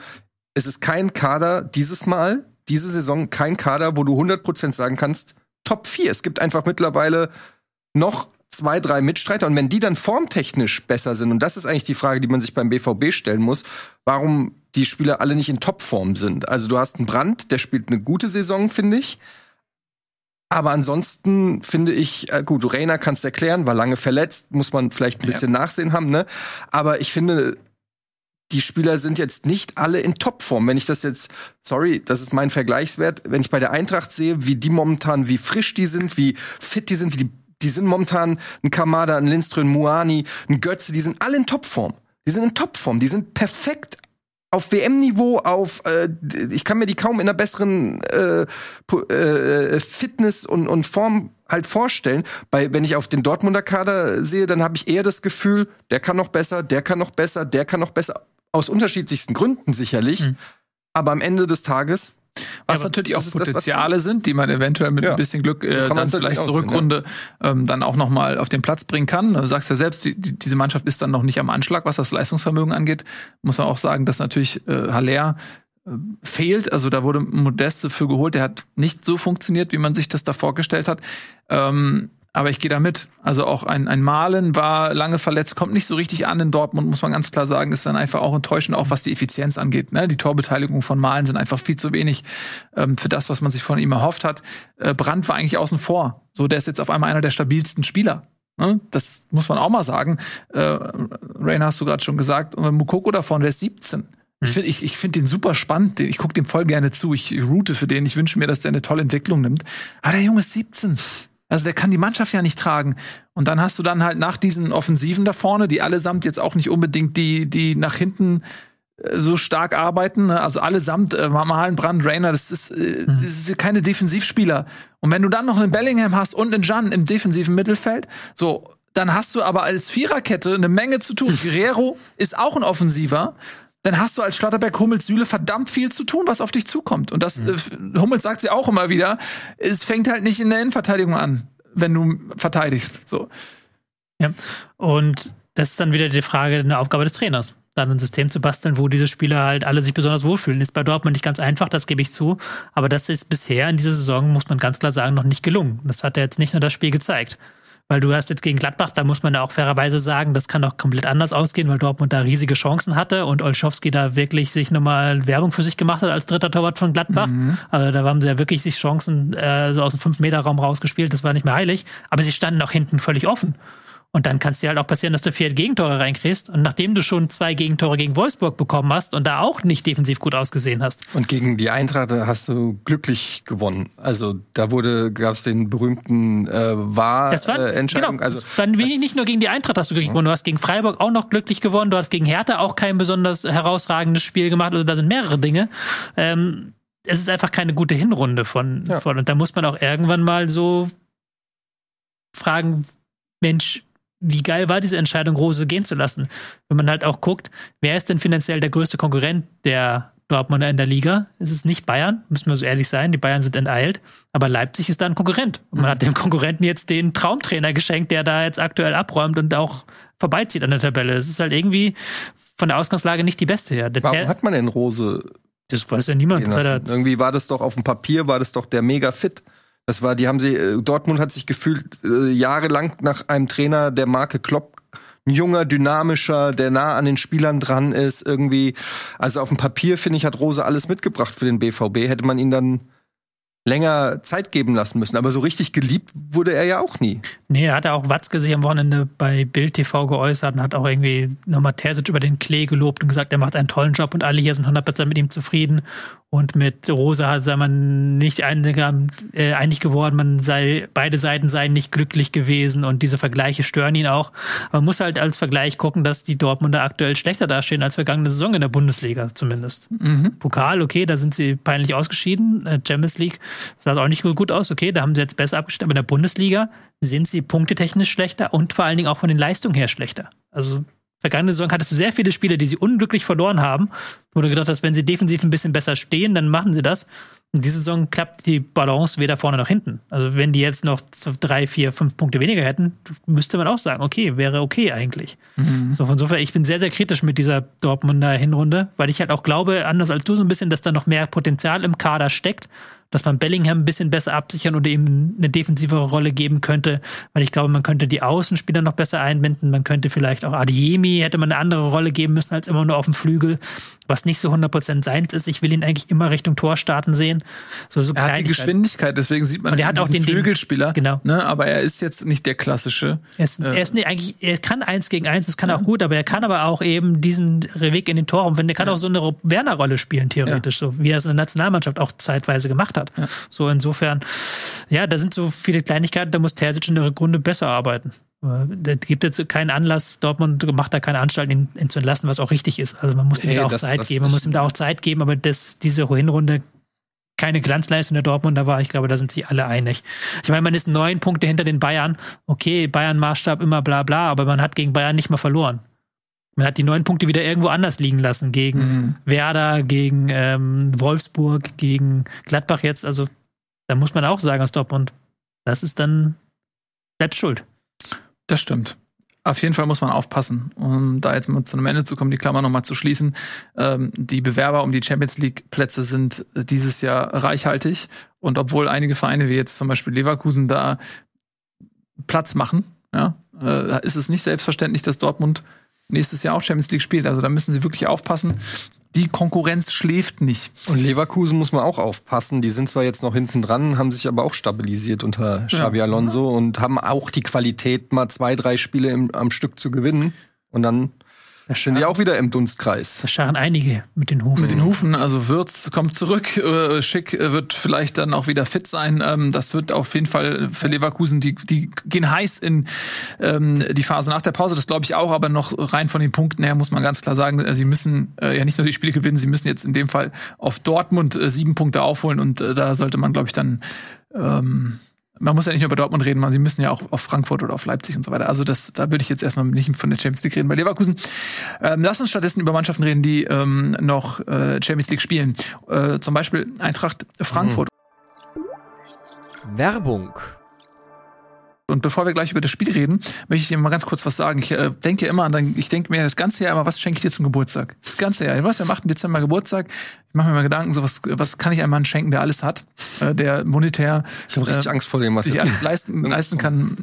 es ist kein Kader dieses Mal, diese Saison, kein Kader, wo du 100% sagen kannst, Top 4. Es gibt einfach mittlerweile noch zwei, drei Mitstreiter. Und wenn die dann formtechnisch besser sind, und das ist eigentlich die Frage, die man sich beim BVB stellen muss, warum die Spieler alle nicht in Topform sind. Also du hast einen Brand, der spielt eine gute Saison, finde ich. Aber ansonsten finde ich, äh, gut, Reiner kannst erklären, war lange verletzt, muss man vielleicht ein bisschen Nachsehen haben, ne? Aber ich finde, die Spieler sind jetzt nicht alle in Topform. Wenn ich das jetzt, sorry, das ist mein Vergleichswert, wenn ich bei der Eintracht sehe, wie die momentan, wie frisch die sind, wie fit die sind, wie die, die sind momentan ein Kamada, ein Lindström, Muani, ein Götze, die sind alle in Topform. Die sind in Topform, die sind perfekt auf WM-Niveau, auf äh, ich kann mir die kaum in einer besseren äh, pu- äh, Fitness und, und Form halt vorstellen. Bei, wenn ich auf den Dortmunder Kader sehe, dann habe ich eher das Gefühl, der kann noch besser, der kann noch besser, der kann noch besser. Aus unterschiedlichsten Gründen sicherlich. Mhm. Aber am Ende des Tages Was aber natürlich auch ist das, Potenziale sind, die man eventuell mit Ja. ein bisschen Glück äh, dann vielleicht zur Rückrunde ähm, dann auch noch mal auf den Platz bringen kann. Du sagst ja selbst, die, die, diese Mannschaft ist dann noch nicht am Anschlag, was das Leistungsvermögen angeht. Muss man auch sagen, dass natürlich äh, Haller äh, fehlt. Also da wurde Modeste für geholt. Der hat nicht so funktioniert, wie man sich das da vorgestellt hat. Ähm, aber ich gehe da mit. Also auch ein, ein Malen war lange verletzt, kommt nicht so richtig an in Dortmund, muss man ganz klar sagen, ist dann einfach auch enttäuschend, auch was die Effizienz angeht. Ne? Die Torbeteiligung von Malen sind einfach viel zu wenig ähm, für das, was man sich von ihm erhofft hat. Äh, Brandt war eigentlich außen vor. So, der ist jetzt auf einmal einer der stabilsten Spieler. Ne? Das muss man auch mal sagen. Äh, Rainer hast du gerade schon gesagt. Und Mukoko davon, der ist 17. Ich finde ich, ich find den super spannend. Ich gucke dem voll gerne zu. Ich route für den. Ich wünsche mir, dass der eine tolle Entwicklung nimmt. Aber der Junge ist 17. Also der kann die Mannschaft ja nicht tragen. Und dann hast du dann halt nach diesen Offensiven da vorne, die allesamt jetzt auch nicht unbedingt die, die nach hinten äh, so stark arbeiten. ne? Also allesamt, äh, Malen, Brand, Rainer, das ist, äh, das ist keine Defensivspieler. Und wenn du dann noch einen Bellingham hast und einen Jan im defensiven Mittelfeld, so, dann hast du aber als Viererkette eine Menge zu tun. Guerrero ist auch ein Offensiver. Dann hast du als Schlotterberg, Hummels, Süle verdammt viel zu tun, was auf dich zukommt. Und das, äh, Hummels sagt sie auch immer wieder, es fängt halt nicht in der Innenverteidigung an, wenn du verteidigst. So. Ja. Und das ist dann wieder die Frage, eine Aufgabe des Trainers, dann ein System zu basteln, wo diese Spieler halt alle sich besonders wohlfühlen. Ist bei Dortmund nicht ganz einfach, das gebe ich zu. Aber das ist bisher in dieser Saison, muss man ganz klar sagen, noch nicht gelungen. Das hat ja jetzt nicht nur das Spiel gezeigt. Weil du hast jetzt gegen Gladbach, da muss man ja auch fairerweise sagen, das kann auch komplett anders ausgehen, weil Dortmund da riesige Chancen hatte und Olschowski da wirklich sich nochmal Werbung für sich gemacht hat als dritter Torwart von Gladbach. Also da haben sie ja wirklich sich Chancen äh, so aus dem 5-Meter-Raum rausgespielt, das war nicht mehr heilig. Aber sie standen auch hinten völlig offen. Und dann kann es dir halt auch passieren, dass du vier Gegentore reinkriegst. Und nachdem du schon zwei Gegentore gegen Wolfsburg bekommen hast und da auch nicht defensiv gut ausgesehen hast. Und gegen die Eintracht hast du glücklich gewonnen. Also da wurde, gab es den berühmten äh, war Das war, äh, Entscheidung. genau, also das war wie- nicht nur gegen die Eintracht hast du glücklich gewonnen, du hast gegen Freiburg auch noch glücklich gewonnen, du hast gegen Hertha auch kein besonders herausragendes Spiel gemacht. Also da sind mehrere Dinge. Ähm, es ist einfach keine gute Hinrunde von, Ja. von. Und da muss man auch irgendwann mal so fragen, Mensch, wie geil war diese Entscheidung, Rose gehen zu lassen? Wenn man halt auch guckt, wer ist denn finanziell der größte Konkurrent der Dortmunder in der Liga? Es ist nicht Bayern, müssen wir so ehrlich sein. Die Bayern sind enteilt, aber Leipzig ist da ein Konkurrent. Und man hat dem Konkurrenten jetzt den Traumtrainer geschenkt, der da jetzt aktuell abräumt und auch vorbeizieht an der Tabelle. Es ist halt irgendwie von der Ausgangslage nicht die beste her. Der Warum hat man denn Rose das weiß ja niemand. Irgendwie war das doch auf dem Papier, war das doch der mega fit. Das war, die haben sie, äh, Dortmund hat sich gefühlt äh, jahrelang nach einem Trainer der Marke Klopp, ein junger, dynamischer, der nah an den Spielern dran ist, irgendwie. Also auf dem Papier, finde ich, hat Rose alles mitgebracht für den BVB. Hätte man ihn dann länger Zeit geben lassen müssen. Aber so richtig geliebt wurde er ja auch nie. Nee, er hatte auch Watzke sich am Wochenende bei Bild TV geäußert und hat auch irgendwie nochmal Terzic über den Klee gelobt und gesagt, er macht einen tollen Job und alle hier sind 100% mit ihm zufrieden. Und mit Rosa hat sei man nicht einig, äh, einig geworden, man sei, beide Seiten seien nicht glücklich gewesen und diese Vergleiche stören ihn auch. Aber man muss halt als Vergleich gucken, dass die Dortmunder aktuell schlechter dastehen als vergangene Saison in der Bundesliga zumindest. Pokal, okay, da sind sie peinlich ausgeschieden. Äh, Champions League sah auch nicht gut aus, okay, da haben sie jetzt besser abgeschnitten, aber in der Bundesliga sind sie punktetechnisch schlechter und vor allen Dingen auch von den Leistungen her schlechter. Also vergangene Saison hattest du sehr viele Spiele, die sie unglücklich verloren haben, wo du gedacht hast, wenn sie defensiv ein bisschen besser stehen, dann machen sie das. Und diese Saison klappt die Balance weder vorne noch hinten. Also wenn die jetzt noch drei, vier, fünf Punkte weniger hätten, müsste man auch sagen, okay, wäre okay eigentlich. So von insofern, ich bin sehr, sehr kritisch mit dieser Dortmunder Hinrunde, weil ich halt auch glaube, anders als du so ein bisschen, dass da noch mehr Potenzial im Kader steckt, dass man Bellingham ein bisschen besser absichern oder ihm eine defensivere Rolle geben könnte, weil ich glaube, man könnte die Außenspieler noch besser einbinden, man könnte vielleicht auch Adiemi, hätte man eine andere Rolle geben müssen als immer nur auf dem Flügel, was nicht so 100% seins ist. Ich will ihn eigentlich immer Richtung Tor starten sehen. So, so Er hat die. Geschwindigkeit, deswegen sieht man Und er hat auch den- den- Flügelspieler. genau. Ne, aber er ist jetzt nicht der klassische. Er ist, er ist nicht, eigentlich, er kann eins gegen eins, das kann er auch gut, aber er kann aber auch eben diesen Weg in den Torraum, wenn der kann auch so eine Werner-Rolle spielen, theoretisch, so wie er es in der Nationalmannschaft auch zeitweise gemacht hat. So insofern, ja, da sind so viele Kleinigkeiten, da muss Terzic in der Rückrunde besser arbeiten. Äh, Da gibt jetzt keinen Anlass, Dortmund macht da keine Anstalt, ihn, ihn zu entlassen, was auch richtig ist. Also man muss ihm da auch das- Zeit das- geben, man muss ihm da auch Zeit geben, aber das, diese Hinrunde keine Glanzleistung der Dortmunder war. Ich glaube, da sind sich alle einig. Ich meine, man ist neun Punkte hinter den Bayern. Okay, Bayern-Maßstab immer bla bla, aber man hat gegen Bayern nicht mal verloren. Man hat die neun Punkte wieder irgendwo anders liegen lassen. Gegen Mhm. Werder, gegen ähm, Wolfsburg, gegen Gladbach jetzt. Also da muss man auch sagen als Dortmund, das ist dann selbst schuld. Das stimmt. Auf jeden Fall muss man aufpassen, um da jetzt mal zu einem Ende zu kommen, die Klammer nochmal zu schließen. Ähm, die Bewerber um die Champions League-Plätze sind äh, dieses Jahr reichhaltig. Und obwohl einige Vereine wie jetzt zum Beispiel Leverkusen da Platz machen, ja, äh, ist es nicht selbstverständlich, dass Dortmund nächstes Jahr auch Champions League spielt. Also da müssen sie wirklich aufpassen. Die Konkurrenz schläft nicht. Und Leverkusen muss man auch aufpassen. Die sind zwar jetzt noch hinten dran, haben sich aber auch stabilisiert unter Xabi Ja. Alonso und haben auch die Qualität, mal zwei, drei Spiele im, am Stück zu gewinnen. Und dann Da sind die auch wieder im Dunstkreis. da scharren einige mit den Hufen. Mit den Hufen, also Würz kommt zurück, äh, Schick äh, wird vielleicht dann auch wieder fit sein. Ähm, das wird auf jeden Fall für Leverkusen, die, die gehen heiß in ähm, die Phase nach der Pause, das glaube ich auch, aber noch rein von den Punkten her muss man ganz klar sagen, äh, sie müssen äh, ja nicht nur die Spiele gewinnen, sie müssen jetzt in dem Fall auf Dortmund äh, sieben Punkte aufholen und da sollte man, glaube ich, dann ähm, man muss ja nicht nur über Dortmund reden, man, sie müssen ja auch auf Frankfurt oder auf Leipzig und so weiter. Also das, da würde ich jetzt erstmal nicht von der Champions League reden bei Leverkusen. Ähm, lass uns stattdessen über Mannschaften reden, die ähm, noch äh, Champions League spielen. Äh, zum Beispiel Eintracht Frankfurt. Werbung. Und bevor wir gleich über das Spiel reden, möchte ich dir mal ganz kurz was sagen. Ich äh, denke immer an, dein- ich denke mir das ganze Jahr immer, was schenke ich dir zum Geburtstag? Das ganze Jahr. Du hast ja am 8. Dezember Geburtstag. Mache mir mal Gedanken, so was, was kann ich einem Mann schenken, der alles hat, äh, der monetär Ich habe richtig äh, Angst vor dem, was sich alles leisten, leisten kann.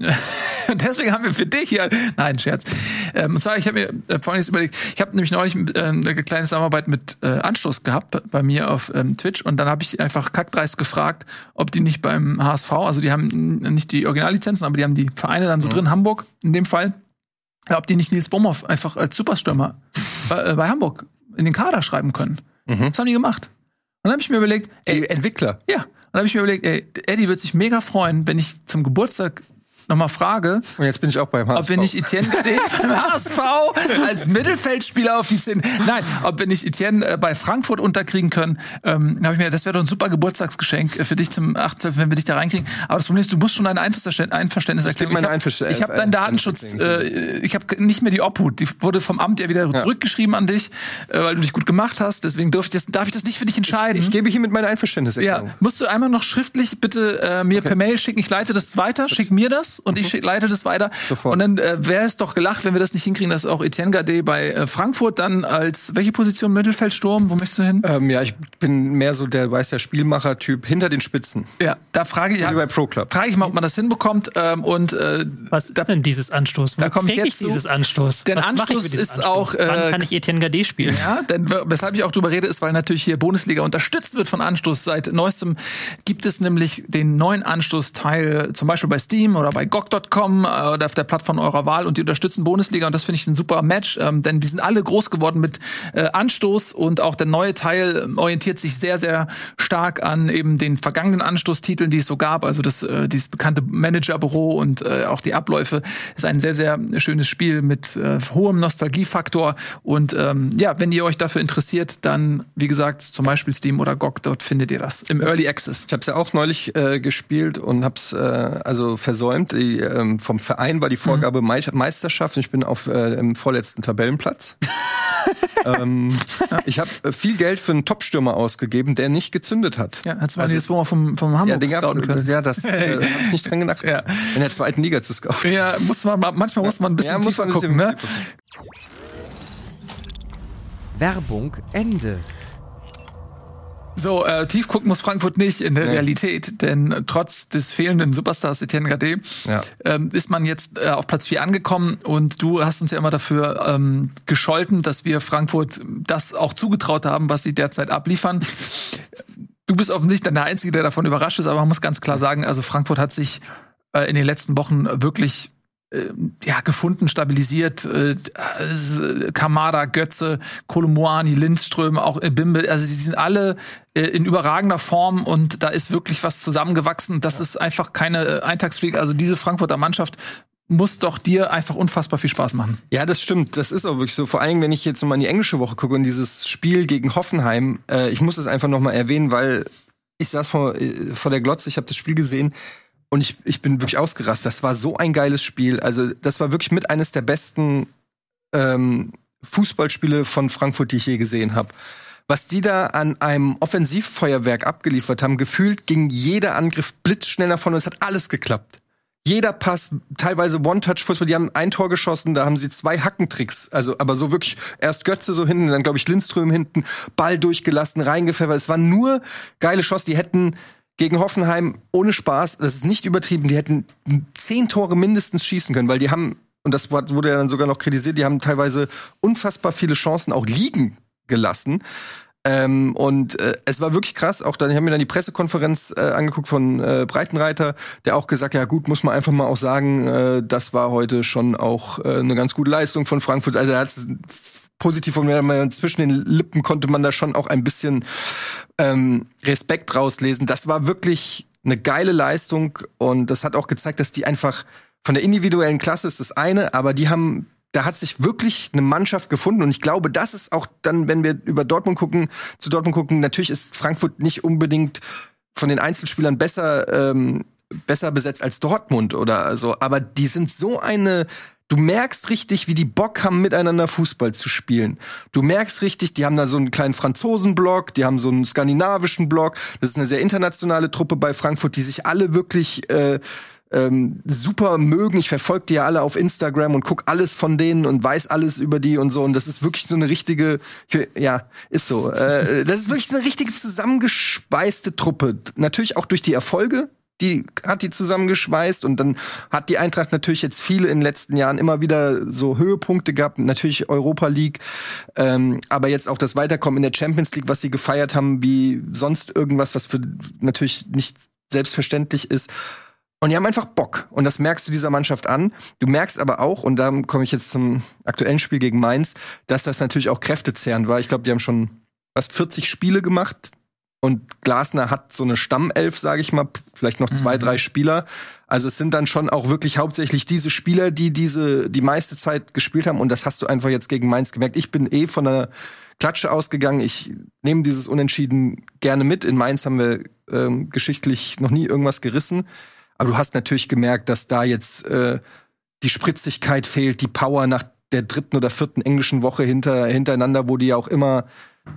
Und deswegen haben wir für dich hier, nein, Scherz. Ähm, und zwar, ich habe mir äh, Folgendes überlegt. Ich habe nämlich neulich ähm, eine kleine Zusammenarbeit mit äh, Anstoß gehabt bei mir auf ähm, Twitch und dann habe ich einfach kackdreist gefragt, ob die nicht beim HSV, also die haben nicht die Originallizenzen, aber die haben die Vereine dann so drin, Hamburg in dem Fall, ob die nicht Nils Bomhoff einfach als Superstürmer bei, äh, bei Hamburg in den Kader schreiben können. Das haben die gemacht. Und dann habe ich mir überlegt, ey, Die Entwickler. ja, und dann habe ich mir überlegt, ey, Eddie wird sich mega freuen, wenn ich zum Geburtstag nochmal frage, Und jetzt bin ich auch beim HSV. ob wir nicht Etienne Gade beim HSV als Mittelfeldspieler auf die 10. Nein, ob wir nicht Etienne äh, bei Frankfurt unterkriegen können. Ähm, habe ich mir, das wäre doch ein super Geburtstagsgeschenk äh, für dich zum 18, wenn wir dich da reinkriegen. Aber das Problem ist, du musst schon dein Einverständnis, Einverständnis erklären. hab- Einverstä- ich habe deinen Datenschutz, Einverständnis. äh, ich habe nicht mehr die Obhut. Die wurde vom Amt ja wieder zurückgeschrieben an dich, äh, weil du dich gut gemacht hast. Deswegen darf ich das, darf ich das nicht für dich entscheiden. ich gebe hiermit meine Einverständniserklärung. Ja, musst du einmal noch schriftlich bitte äh, mir per Mail schicken. Ich leite das weiter, schick mir das und ich leite das weiter. Sofort. Und dann äh, wäre es doch gelacht, wenn wir das nicht hinkriegen, dass auch Etienne Gade bei äh, Frankfurt dann als welche Position Mittelfeldsturm, wo möchtest du hin? Ähm, ja, ich bin mehr so der, weiß der Spielmacher-Typ hinter den Spitzen. Ja, da frage ich Wie bei Pro Club. frage ich mal, ob man das hinbekommt ähm, und äh, Was ist denn dieses Anstoß? Wo Da komme ich jetzt ich dieses Anstoß? Der Was mache ich Anstoß ist Anstoß? auch, äh, Wann kann ich Etienne Gade spielen? Ja, denn weshalb ich auch drüber rede, ist, weil natürlich hier Bundesliga unterstützt wird von Anstoß. Seit neuestem gibt es nämlich den neuen Anstoßteil, zum Beispiel bei Steam oder bei GOG.com äh, oder auf der Plattform eurer Wahl und die unterstützen Bundesliga und das finde ich ein super Match, ähm, denn die sind alle groß geworden mit äh, Anstoß und auch der neue Teil ähm, orientiert sich sehr, sehr stark an eben den vergangenen Anstoßtiteln, die es so gab, also das äh, dieses bekannte Managerbüro und äh, auch die Abläufe ist ein sehr, sehr schönes Spiel mit äh, hohem Nostalgiefaktor und ähm, ja, wenn ihr euch dafür interessiert, dann, wie gesagt, zum Beispiel Steam oder GOG, dort findet ihr das im Early Access. Ich habe es ja auch neulich äh, gespielt und habe es äh, also versäumt. Die, ähm, vom Verein war die Vorgabe Mei Meisterschaft. und Ich bin auf äh, im vorletzten Tabellenplatz. ähm, ich habe äh, viel Geld für einen Topstürmer ausgegeben, der nicht gezündet hat. Ja, hat's mal Also- jetzt wo mal vom, vom Ja, Hamburg den scouten gab, können. ja, das äh, habe ich nicht dran gedacht, Ja. in der zweiten Liga zu scouten. Ja, muss man, mal- manchmal muss man ein bisschen Ja, muss tiefer man gucken, bisschen ne? Werbung Ende. So, äh, tief gucken muss Frankfurt nicht in der Nee. Realität, denn trotz des fehlenden Superstars Etienne Gade Ja. ähm, ist man jetzt äh, auf Platz 4 angekommen und du hast uns ja immer dafür ähm, gescholten, dass wir Frankfurt das auch zugetraut haben, was sie derzeit abliefern. Du bist offensichtlich dann der Einzige, der davon überrascht ist, aber man muss ganz klar sagen, also Frankfurt hat sich äh, in den letzten Wochen wirklich ja, gefunden, stabilisiert. Äh, äh, Kamada, Götze, Kolumuani, Lindström, auch äh, Bimbe, also die sind alle äh, in überragender Form und da ist wirklich was zusammengewachsen. Das ist einfach keine äh, Eintagsfliege. Also diese Frankfurter Mannschaft muss doch dir einfach unfassbar viel Spaß machen. Ja, das stimmt. Das ist auch wirklich so. Vor allem, wenn ich jetzt noch mal in die englische Woche gucke und dieses Spiel gegen Hoffenheim, äh, ich muss es einfach noch mal erwähnen, weil ich saß vor, äh, vor der Glotze, ich habe das Spiel gesehen und ich, ich bin wirklich ausgerastet. Das war so ein geiles Spiel. Also das war wirklich mit eines der besten ähm, Fußballspiele von Frankfurt, die ich je gesehen habe. Was die da an einem Offensivfeuerwerk abgeliefert haben, gefühlt ging jeder Angriff blitzschneller von und es hat alles geklappt jeder Pass, teilweise One-Touch-Fußball, die haben ein Tor geschossen, da haben sie zwei Hackentricks, also aber so wirklich erst Götze so hinten, dann glaube ich Lindström hinten, Ball durchgelassen, reingepfeffert. Es waren nur geile Shots, die hätten gegen Hoffenheim ohne Spaß, das ist nicht übertrieben, die hätten zehn Tore mindestens schießen können, weil die haben und das wurde ja dann sogar noch kritisiert, die haben teilweise unfassbar viele Chancen auch liegen gelassen. Ähm, und äh, es war wirklich krass. Auch dann, ich habe mir dann die Pressekonferenz äh, angeguckt von äh, Breitenreiter, der auch gesagt, ja gut, muss man einfach mal auch sagen, äh, das war heute schon auch äh, eine ganz gute Leistung von Frankfurt. Also er hat positiv mir zwischen den Lippen konnte man da schon auch ein bisschen ähm, Respekt rauslesen. Das war wirklich eine geile Leistung und das hat auch gezeigt, dass die einfach von der individuellen Klasse ist das eine, aber die haben da hat sich wirklich eine Mannschaft gefunden und ich glaube, das ist auch dann, wenn wir über Dortmund gucken, zu Dortmund gucken, natürlich ist Frankfurt nicht unbedingt von den Einzelspielern besser ähm, besser besetzt als Dortmund oder so, aber die sind so eine Du merkst richtig, wie die Bock haben, miteinander Fußball zu spielen. Du merkst richtig, die haben da so einen kleinen Franzosen-Block, die haben so einen skandinavischen Block. Das ist eine sehr internationale Truppe bei Frankfurt, die sich alle wirklich äh, ähm, super mögen. Ich verfolge die ja alle auf Instagram und guck alles von denen und weiß alles über die und so. Und das ist wirklich so eine richtige, ja, ist so. Äh, das ist wirklich so eine richtige zusammengespeiste Truppe. Natürlich auch durch die Erfolge, die hat die zusammengeschweißt und dann hat die Eintracht natürlich jetzt viele in den letzten Jahren immer wieder so Höhepunkte gehabt, natürlich Europa League, ähm, aber jetzt auch das Weiterkommen in der Champions League, was sie gefeiert haben, wie sonst irgendwas, was für natürlich nicht selbstverständlich ist. Und die haben einfach Bock. Und das merkst du dieser Mannschaft an. Du merkst aber auch, und da komme ich jetzt zum aktuellen Spiel gegen Mainz, dass das natürlich auch kräftezehrend war. Ich glaube, die haben schon fast 40 Spiele gemacht und Glasner hat so eine Stammelf, sage ich mal, vielleicht noch zwei, mhm. drei Spieler. Also es sind dann schon auch wirklich hauptsächlich diese Spieler, die diese die meiste Zeit gespielt haben und das hast du einfach jetzt gegen Mainz gemerkt. Ich bin eh von der Klatsche ausgegangen. Ich nehme dieses Unentschieden gerne mit. In Mainz haben wir ähm, geschichtlich noch nie irgendwas gerissen, aber du hast natürlich gemerkt, dass da jetzt äh, die Spritzigkeit fehlt, die Power nach der dritten oder vierten englischen Woche hinter, hintereinander, wo die ja auch immer,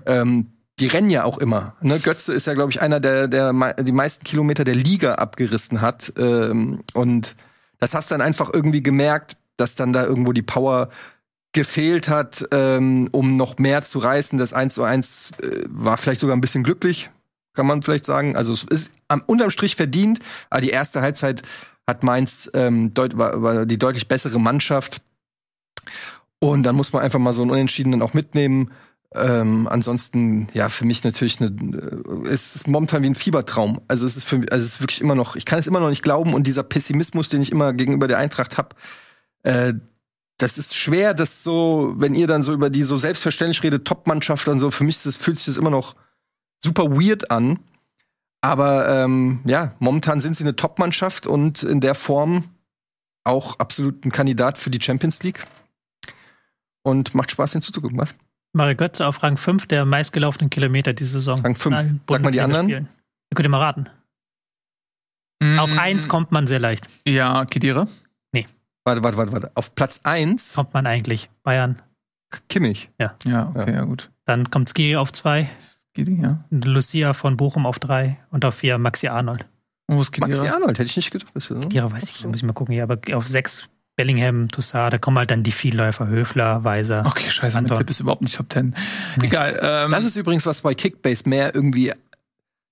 ähm, die rennen ja auch immer. Ne? Götze ist ja, glaube ich, einer, der, der die meisten Kilometer der Liga abgerissen hat. Ähm, und das hast dann einfach irgendwie gemerkt, dass dann da irgendwo die Power gefehlt hat, ähm, um noch mehr zu reißen. Das 1 zu 1 äh, war vielleicht sogar ein bisschen glücklich, kann man vielleicht sagen. Also es ist am unterm Strich verdient, aber die erste Halbzeit hat Mainz ähm, deut war, war die deutlich bessere Mannschaft. Und dann muss man einfach mal so einen Unentschiedenen auch mitnehmen. Ähm, ansonsten, ja, für mich natürlich eine, äh, es ist momentan wie ein Fiebertraum. Also es ist für also es ist wirklich immer noch, ich kann es immer noch nicht glauben und dieser Pessimismus, den ich immer gegenüber der Eintracht habe, äh, das ist schwer, das so, wenn ihr dann so über die so selbstverständlich redet, Top-Mannschaft und so, für mich das, fühlt sich das immer noch super weird an. Aber ähm, ja, momentan sind sie eine Top-Mannschaft und in der Form auch absolut ein Kandidat für die Champions League. Und macht Spaß hinzuzugucken, was? Mario Götze auf Rang 5 der meistgelaufenen Kilometer diese Saison. Rang 5. Sag mal die anderen. Spielen. Ihr könnt ihr mal raten. Mm. Auf 1 kommt man sehr leicht. Ja, Kedira? Nee. Warte, warte, warte, warte. Auf Platz 1 kommt man eigentlich. Bayern. Kimmich. Ja. Ja, okay, ja, ja gut. Dann kommt Skiri auf 2. Skiri, ja. Lucia von Bochum auf 3 und auf 4 Maxi Arnold. Wo ist Maxi Arnold, hätte ich nicht gedacht. Kedira weiß ich, da muss ich mal gucken hier, aber auf 6 Bellingham, Toussaint, da kommen halt dann die Vielläufer, Höfler, Weiser. Okay, scheiße, mein Tipp ist überhaupt nicht Top 10. Nee. Egal. Ähm, das ist übrigens was bei Kickbase mehr irgendwie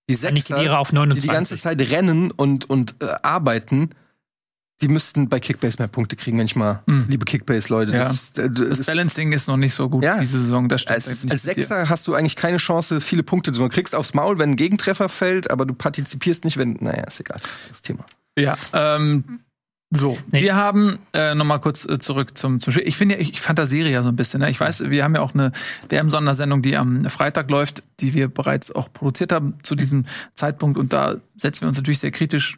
die Sechser, die, auf 29. die die ganze Zeit rennen und, und äh, arbeiten, die müssten bei Kickbase mehr Punkte kriegen, wenn ich mal, hm. liebe Kickbase-Leute. Ja. Das, äh, das, das, Balancing ist noch nicht so gut ja. diese Saison. Das als, als Sechser hast du eigentlich keine Chance, viele Punkte zu machen. Du kriegst aufs Maul, wenn ein Gegentreffer fällt, aber du partizipierst nicht, wenn, naja, ist egal, das Thema. Ja, ähm, so, nee. wir haben äh, noch mal kurz äh, zurück zum, zum Spiel. Ich finde, ich, ich fantasiere ja so ein bisschen. Ne? Ich weiß, wir haben ja auch eine WM-Sondersendung, die am Freitag läuft, die wir bereits auch produziert haben zu diesem Zeitpunkt. Und da setzen wir uns natürlich sehr kritisch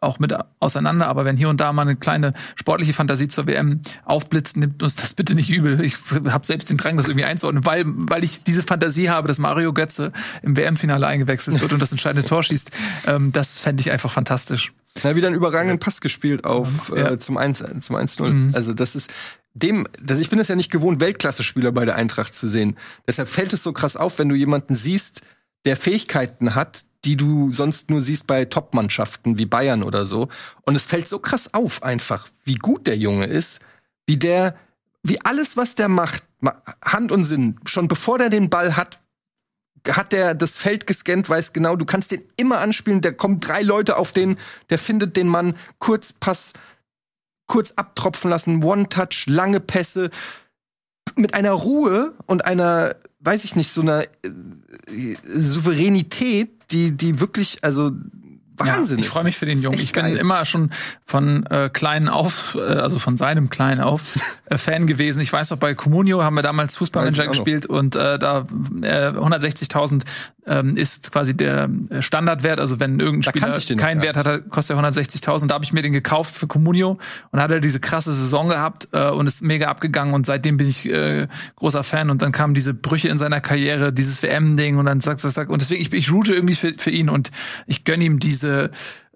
auch mit auseinander, aber wenn hier und da mal eine kleine sportliche Fantasie zur WM aufblitzt, nimmt uns das bitte nicht übel. Ich habe selbst den Drang, das irgendwie einzuordnen, weil, weil ich diese Fantasie habe, dass Mario Götze im WM-Finale eingewechselt wird und das entscheidende Tor schießt. Ähm, das fände ich einfach fantastisch. Ja, wieder einen überragenden Pass gespielt auf ja. äh, zum 1 zum 1-0. Mhm. Also das ist dem, das, ich bin es ja nicht gewohnt, Weltklasse-Spieler bei der Eintracht zu sehen. Deshalb fällt es so krass auf, wenn du jemanden siehst, der Fähigkeiten hat, die du sonst nur siehst bei Top-Mannschaften wie Bayern oder so. Und es fällt so krass auf einfach, wie gut der Junge ist, wie der, wie alles, was der macht, Hand und Sinn, schon bevor der den Ball hat, hat der das Feld gescannt, weiß genau, du kannst den immer anspielen, da kommen drei Leute auf den, der findet den Mann, kurz Pass, kurz abtropfen lassen, One-Touch, lange Pässe, mit einer Ruhe und einer, weiß ich nicht, so einer äh, Souveränität, die, die wirklich, also Wahnsinn. Ja, ich freue mich für den Jungen. Ich bin geil. immer schon von äh, kleinen auf, äh, also von seinem kleinen auf äh, Fan gewesen. Ich weiß noch, bei Comunio haben wir damals Fußballmanager gespielt und äh, da äh, 160.000 ähm, ist quasi der Standardwert. Also wenn irgendein Spieler keinen Wert hat, kostet er 160.000. Da habe ich mir den gekauft für Comunio und hat er diese krasse Saison gehabt äh, und ist mega abgegangen und seitdem bin ich äh, großer Fan und dann kamen diese Brüche in seiner Karriere, dieses WM-Ding und dann sagt, sagt, sagt und deswegen ich, ich route irgendwie für, für ihn und ich gönne ihm diese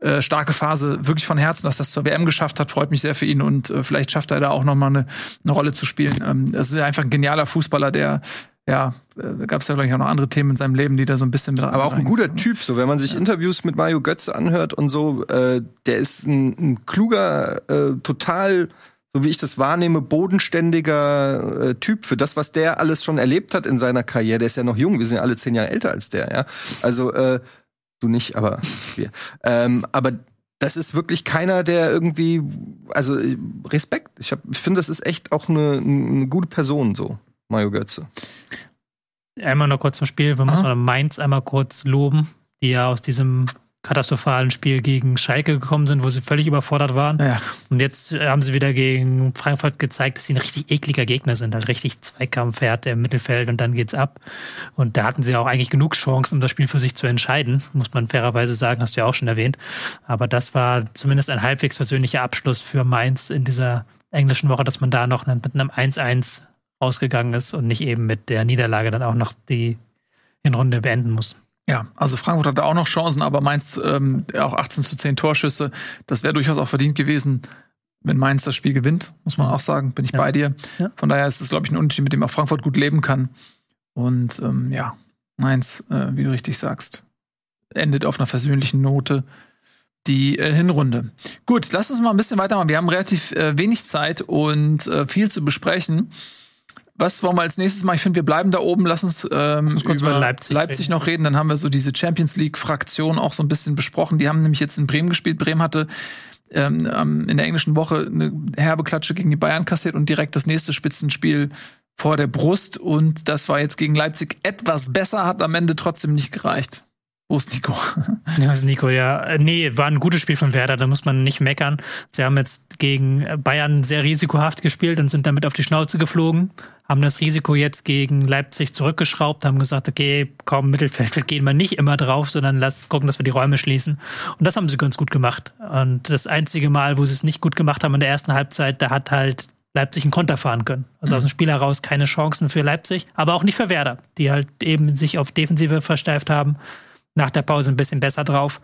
äh, starke Phase wirklich von Herzen, dass das zur WM geschafft hat, freut mich sehr für ihn und äh, vielleicht schafft er da auch noch mal eine, eine Rolle zu spielen. Ähm, das ist einfach ein genialer Fußballer, der ja, äh, da gab es ja vielleicht auch noch andere Themen in seinem Leben, die da so ein bisschen mit Aber auch ein guter Typ, so wenn man sich ja. Interviews mit Mario Götze anhört und so, äh, der ist ein, ein kluger, äh, total, so wie ich das wahrnehme, bodenständiger äh, Typ für das, was der alles schon erlebt hat in seiner Karriere. Der ist ja noch jung, wir sind ja alle zehn Jahre älter als der, ja. Also äh, du nicht, aber wir. Ähm, aber das ist wirklich keiner, der irgendwie, also Respekt. Ich, hab, ich finde, das ist echt auch eine, eine gute Person so. Mario Götze. Einmal noch kurz zum Spiel. Wir müssen Mainz einmal kurz loben, die ja aus diesem katastrophalen Spiel gegen Schalke gekommen sind, wo sie völlig überfordert waren. Ja. Und jetzt haben sie wieder gegen Frankfurt gezeigt, dass sie ein richtig ekliger Gegner sind, halt richtig Zweikampfherd im Mittelfeld und dann geht's ab. Und da hatten sie auch eigentlich genug Chancen, um das Spiel für sich zu entscheiden, muss man fairerweise sagen, hast du ja auch schon erwähnt. Aber das war zumindest ein halbwegs versöhnlicher Abschluss für Mainz in dieser englischen Woche, dass man da noch mit einem 1-1 rausgegangen ist und nicht eben mit der Niederlage dann auch noch die Hinrunde beenden muss. Ja, also Frankfurt hatte auch noch Chancen, aber Mainz ähm, auch 18 zu 10 Torschüsse. Das wäre durchaus auch verdient gewesen, wenn Mainz das Spiel gewinnt, muss man auch sagen. Bin ich Ja. bei dir. Ja. Von daher ist es, glaube ich, ein Unterschied, mit dem auch Frankfurt gut leben kann. Und ähm, ja, Mainz, äh, wie du richtig sagst, endet auf einer versöhnlichen Note die äh, Hinrunde. Gut, lass uns mal ein bisschen weitermachen. Wir haben relativ äh, wenig Zeit und äh, viel zu besprechen. Was wollen wir als nächstes mal? Ich finde, wir bleiben da oben. Lass uns ähm, uns kurz über Leipzig, Leipzig noch reden. Dann haben wir so diese Champions League-Fraktion auch so ein bisschen besprochen. Die haben nämlich jetzt in Bremen gespielt. Bremen hatte ähm, in der englischen Woche eine herbe Klatsche gegen die Bayern kassiert und direkt das nächste Spitzenspiel vor der Brust. Und das war jetzt gegen Leipzig etwas besser, hat am Ende trotzdem nicht gereicht. Wo ist Nico? Das ist Nico, ja. Nee, war ein gutes Spiel von Werder, da muss man nicht meckern. Sie haben jetzt gegen Bayern sehr risikohaft gespielt und sind damit auf die Schnauze geflogen, haben das Risiko jetzt gegen Leipzig zurückgeschraubt, haben gesagt, okay, komm, Mittelfeld gehen wir nicht immer drauf, sondern lass gucken, dass wir die Räume schließen. Und das haben sie ganz gut gemacht. Und das einzige Mal, wo sie es nicht gut gemacht haben in der ersten Halbzeit, da hat halt Leipzig einen Konter fahren können. Also aus dem Spiel heraus keine Chancen für Leipzig, aber auch nicht für Werder, die halt eben sich auf Defensive versteift haben nach der Pause ein bisschen besser drauf.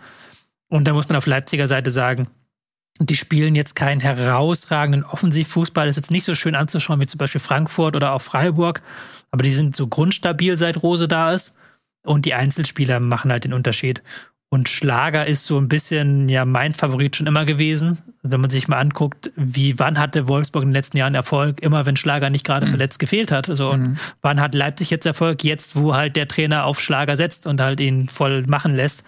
Und da muss man auf Leipziger Seite sagen, die spielen jetzt keinen herausragenden Offensivfußball. Ist jetzt nicht so schön anzuschauen wie zum Beispiel Frankfurt oder auch Freiburg, aber die sind so grundstabil, seit Rose da ist. Und die Einzelspieler machen halt den Unterschied. Und Schlager ist so ein bisschen ja mein Favorit schon immer gewesen. Wenn man sich mal anguckt, wie wann hatte Wolfsburg in den letzten Jahren Erfolg, immer wenn Schlager nicht gerade verletzt gefehlt hat. Also und wann hat Leipzig jetzt Erfolg? Jetzt, wo halt der Trainer auf Schlager setzt und halt ihn voll machen lässt.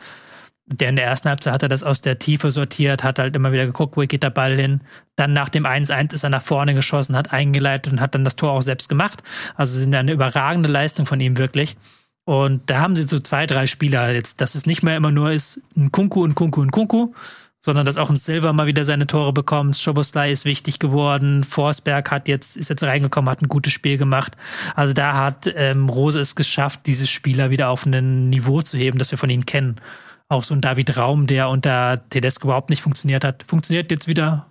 Der in der ersten Halbzeit hat er das aus der Tiefe sortiert, hat halt immer wieder geguckt, wo geht der Ball hin. Dann nach dem 1-1 ist er nach vorne geschossen, hat eingeleitet und hat dann das Tor auch selbst gemacht. Also sind eine überragende Leistung von ihm wirklich. Und da haben sie so zwei, drei Spieler jetzt, dass es nicht mehr immer nur ist ein Kunku und Kunku und Kunku, sondern dass auch ein Silver mal wieder seine Tore bekommt. Schoboslai ist wichtig geworden. Forsberg hat jetzt, ist jetzt reingekommen, hat ein gutes Spiel gemacht. Also da hat ähm, Rose es geschafft, diese Spieler wieder auf ein Niveau zu heben, das wir von ihnen kennen. Auch so ein David Raum, der unter Tedesco überhaupt nicht funktioniert hat, funktioniert jetzt wieder.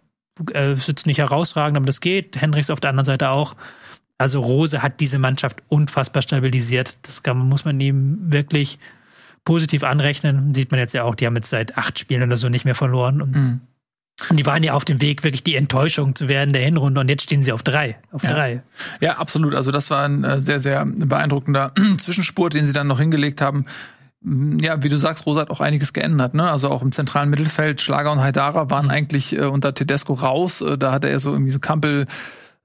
Äh, ist jetzt nicht herausragend, aber das geht. Hendricks auf der anderen Seite auch. Also Rose hat diese Mannschaft unfassbar stabilisiert. Das kann, muss man ihm wirklich positiv anrechnen. Sieht man jetzt ja auch, die haben jetzt seit acht Spielen oder so nicht mehr verloren. Und Mhm. die waren ja auf dem Weg, wirklich die Enttäuschung zu werden der Hinrunde. Und jetzt stehen sie auf drei. Auf Ja. drei. Ja, absolut. Also das war ein äh, sehr, sehr beeindruckender Zwischenspurt, den sie dann noch hingelegt haben. Mm, Ja, wie du sagst, Rosa hat auch einiges geändert. Ne? Also auch im zentralen Mittelfeld, Schlager und Haidara waren eigentlich äh, unter Tedesco raus. Äh, da hat er so irgendwie so Kampel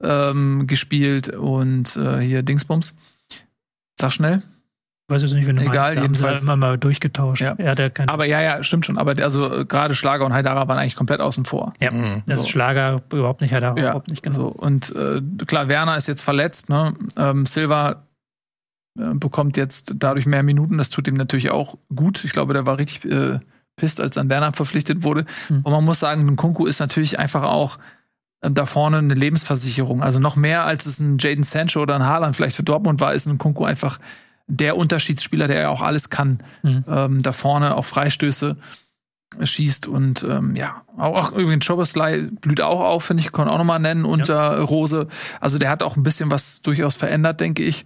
ähm, gespielt und äh, hier Dingsbums. Sag schnell. Weiß jetzt nicht, wenn du Egal, meinst, da haben sie jedenfalls- immer mal durchgetauscht. Ja. Er hat ja kein, Aber ja, ja, stimmt schon. Aber der- also äh, gerade Schlager und Haidara waren eigentlich komplett außen vor. ja, das so. ist Schlager überhaupt nicht, er Ja, überhaupt nicht genau. So, und äh, klar, Werner ist jetzt verletzt. Ne? Ähm, Silva äh, bekommt jetzt dadurch mehr Minuten. Das tut ihm natürlich auch gut. Ich glaube, der war richtig äh, pisst, als an Werner verpflichtet wurde. Hm. Und man muss sagen, ein Kunku ist natürlich einfach auch da vorne eine Lebensversicherung. Also noch mehr als es ein Jaden Sancho oder ein Haaland vielleicht für Dortmund war, ist ein Kunku einfach der Unterschiedsspieler, der ja auch alles kann. Mhm. Ähm, da vorne auch Freistöße schießt und ähm, ja, auch, auch übrigens Schoboslai blüht auch auf, finde ich, kann man auch nochmal nennen unter Rose. Also der hat auch ein bisschen was durchaus verändert, denke ich.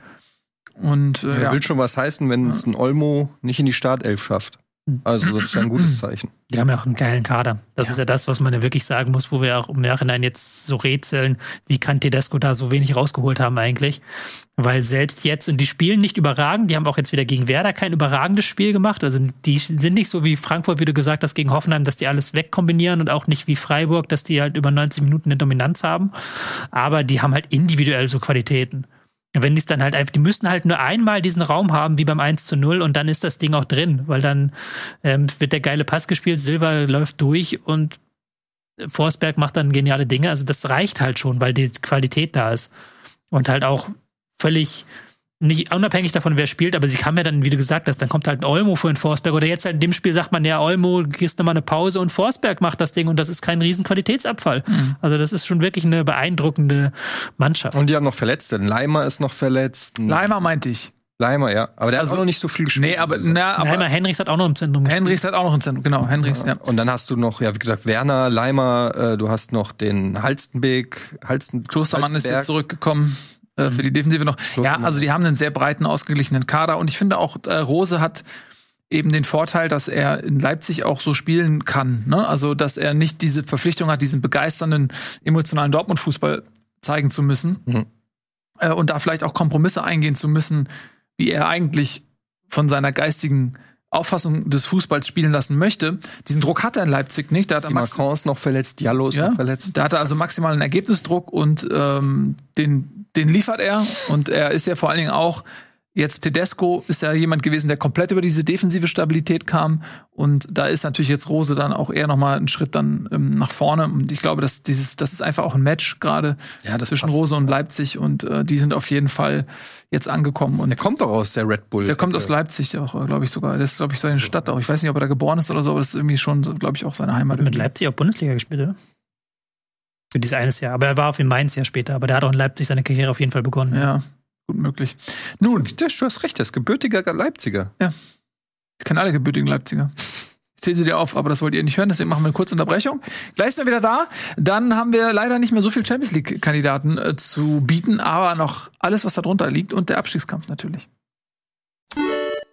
Und äh, Ja, ja. Will schon was heißen, wenn es ein Olmo nicht in die Startelf schafft. Also, das ist ja ein gutes Zeichen. Die haben ja auch einen geilen Kader. Das Ja. ist ja das, was man ja wirklich sagen muss, wo wir auch im Nachhinein jetzt so rätseln, wie kann Tedesco da so wenig rausgeholt haben eigentlich. Weil selbst jetzt, und die spielen nicht überragend, die haben auch jetzt wieder gegen Werder kein überragendes Spiel gemacht. Also die sind nicht so wie Frankfurt, wie du gesagt hast, gegen Hoffenheim, dass die alles wegkombinieren und auch nicht wie Freiburg, dass die halt über 90 Minuten eine Dominanz haben. Aber die haben halt individuell so Qualitäten. Wenn die es dann halt einfach, die müssen halt nur einmal diesen Raum haben, wie beim 1 zu 0, und dann ist das Ding auch drin, weil dann ähm, wird der geile Pass gespielt, Silva läuft durch und Forsberg macht dann geniale Dinge. Also das reicht halt schon, weil die Qualität da ist. Und halt auch völlig nicht unabhängig davon, wer spielt, aber sie haben ja dann, wie du gesagt hast, dann kommt halt ein Olmo für den Forsberg oder jetzt halt in dem Spiel sagt man ja, Olmo, gehst nochmal eine Pause und Forsberg macht das Ding und das ist kein riesen Qualitätsabfall. Mhm. Also das ist schon wirklich eine beeindruckende Mannschaft. Und die haben noch Verletzte. Leimer ist noch verletzt. Leimer meinte ich. Leimer, ja. Aber der also, hat auch noch nicht so viel gespielt. Nee, aber, na, aber Leimer, Henrichs hat auch noch im Zentrum gespielt. Henrichs hat auch noch im Zentrum, genau. Henrichs, ja. ja. Und dann hast du noch, ja, wie gesagt, Werner, Leimer, äh, du hast noch den Halstenbeek, Halsten, Klostermann ist jetzt zurückgekommen äh, für die Defensive noch. Klostermann. Ja, also die haben einen sehr breiten, ausgeglichenen Kader. Und ich finde auch, äh, Rose hat eben den Vorteil, dass er in Leipzig auch so spielen kann. Ne? Also, dass er nicht diese Verpflichtung hat, diesen begeisternden, emotionalen Dortmund-Fußball zeigen zu müssen. Mhm. Äh, und da vielleicht auch Kompromisse eingehen zu müssen, wie er eigentlich von seiner geistigen Auffassung des Fußballs spielen lassen möchte. Diesen Druck hat er in Leipzig nicht. Da hat er Macron ist noch verletzt, Diallo ist ja, noch verletzt. Da hat er also maximalen Ergebnisdruck und ähm, den, den liefert er. Und er ist ja vor allen Dingen auch Jetzt Tedesco ist ja jemand gewesen, der komplett über diese defensive Stabilität kam. Und da ist natürlich jetzt Rose dann auch eher nochmal einen Schritt dann ähm, nach vorne. Und ich glaube, dass dieses, das ist einfach auch ein Match gerade ja, zwischen Rose und Leipzig. Und äh, die sind auf jeden Fall jetzt angekommen. Und der kommt doch aus der Red Bull. Der kommt aus Leipzig auch, glaube ich sogar. Das ist, glaube ich, seine Stadt auch. Ich weiß nicht, ob er da geboren ist oder so, aber das ist irgendwie schon, glaube ich, auch seine Heimat. Mit Leipzig auch Bundesliga gespielt, oder? Für dieses eines Jahr. Aber er war auf in Mainz ja später. Aber der hat auch in Leipzig seine Karriere auf jeden Fall begonnen. Ja, gut möglich. Nun, du hast recht, er ist gebürtiger Leipziger. Ja. Ich kenne alle gebürtigen Leipziger. Ich zähle sie dir auf, aber das wollt ihr nicht hören, deswegen machen wir eine kurze Unterbrechung. Gleich sind wir wieder da. Dann haben wir leider nicht mehr so viel Champions League-Kandidaten äh, zu bieten, aber noch alles, was darunter liegt und der Abstiegskampf natürlich.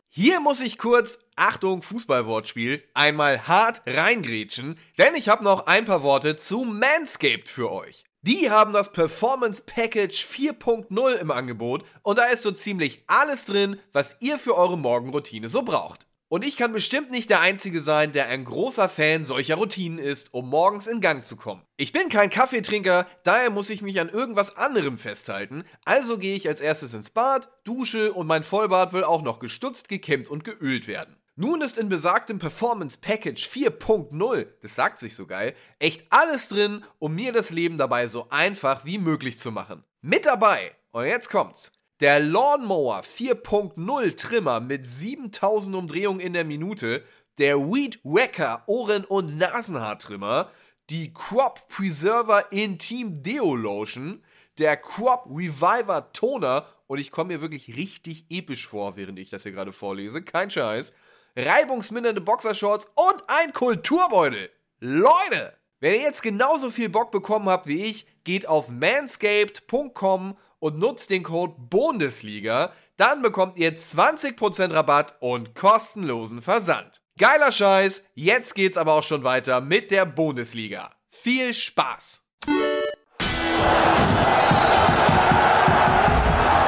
Hier muss ich kurz, Achtung, Fußballwortspiel, einmal hart reingrätschen, denn ich habe noch ein paar Worte zu Manscaped für euch. Die haben das Performance Package 4.0 im Angebot und da ist so ziemlich alles drin, was ihr für eure Morgenroutine so braucht. Und ich kann bestimmt nicht der Einzige sein, der ein großer Fan solcher Routinen ist, um morgens in Gang zu kommen. Ich bin kein Kaffeetrinker, daher muss ich mich an irgendwas anderem festhalten, also gehe ich als erstes ins Bad, dusche und mein Vollbart will auch noch gestutzt, gekämmt und geölt werden. Nun ist in besagtem Performance Package 4.0, das sagt sich so geil, echt alles drin, um mir das Leben dabei so einfach wie möglich zu machen. Mit dabei, und jetzt kommt's, der Lawnmower 4.0 Trimmer mit 7000 Umdrehungen in der Minute, der Weed Wacker Ohren- und Nasenhaartrimmer, die Crop Preserver Intim Deo Lotion, der Crop Reviver Toner und ich komme mir wirklich richtig episch vor, während ich das hier gerade vorlese, kein Scheiß reibungsmindernde Boxershorts und ein Kulturbeutel. Leute, wenn ihr jetzt genauso viel Bock bekommen habt wie ich, geht auf manscaped.com und nutzt den Code Bundesliga, dann bekommt ihr 20% Rabatt und kostenlosen Versand. Geiler Scheiß, jetzt geht's aber auch schon weiter mit der Bundesliga. Viel Spaß!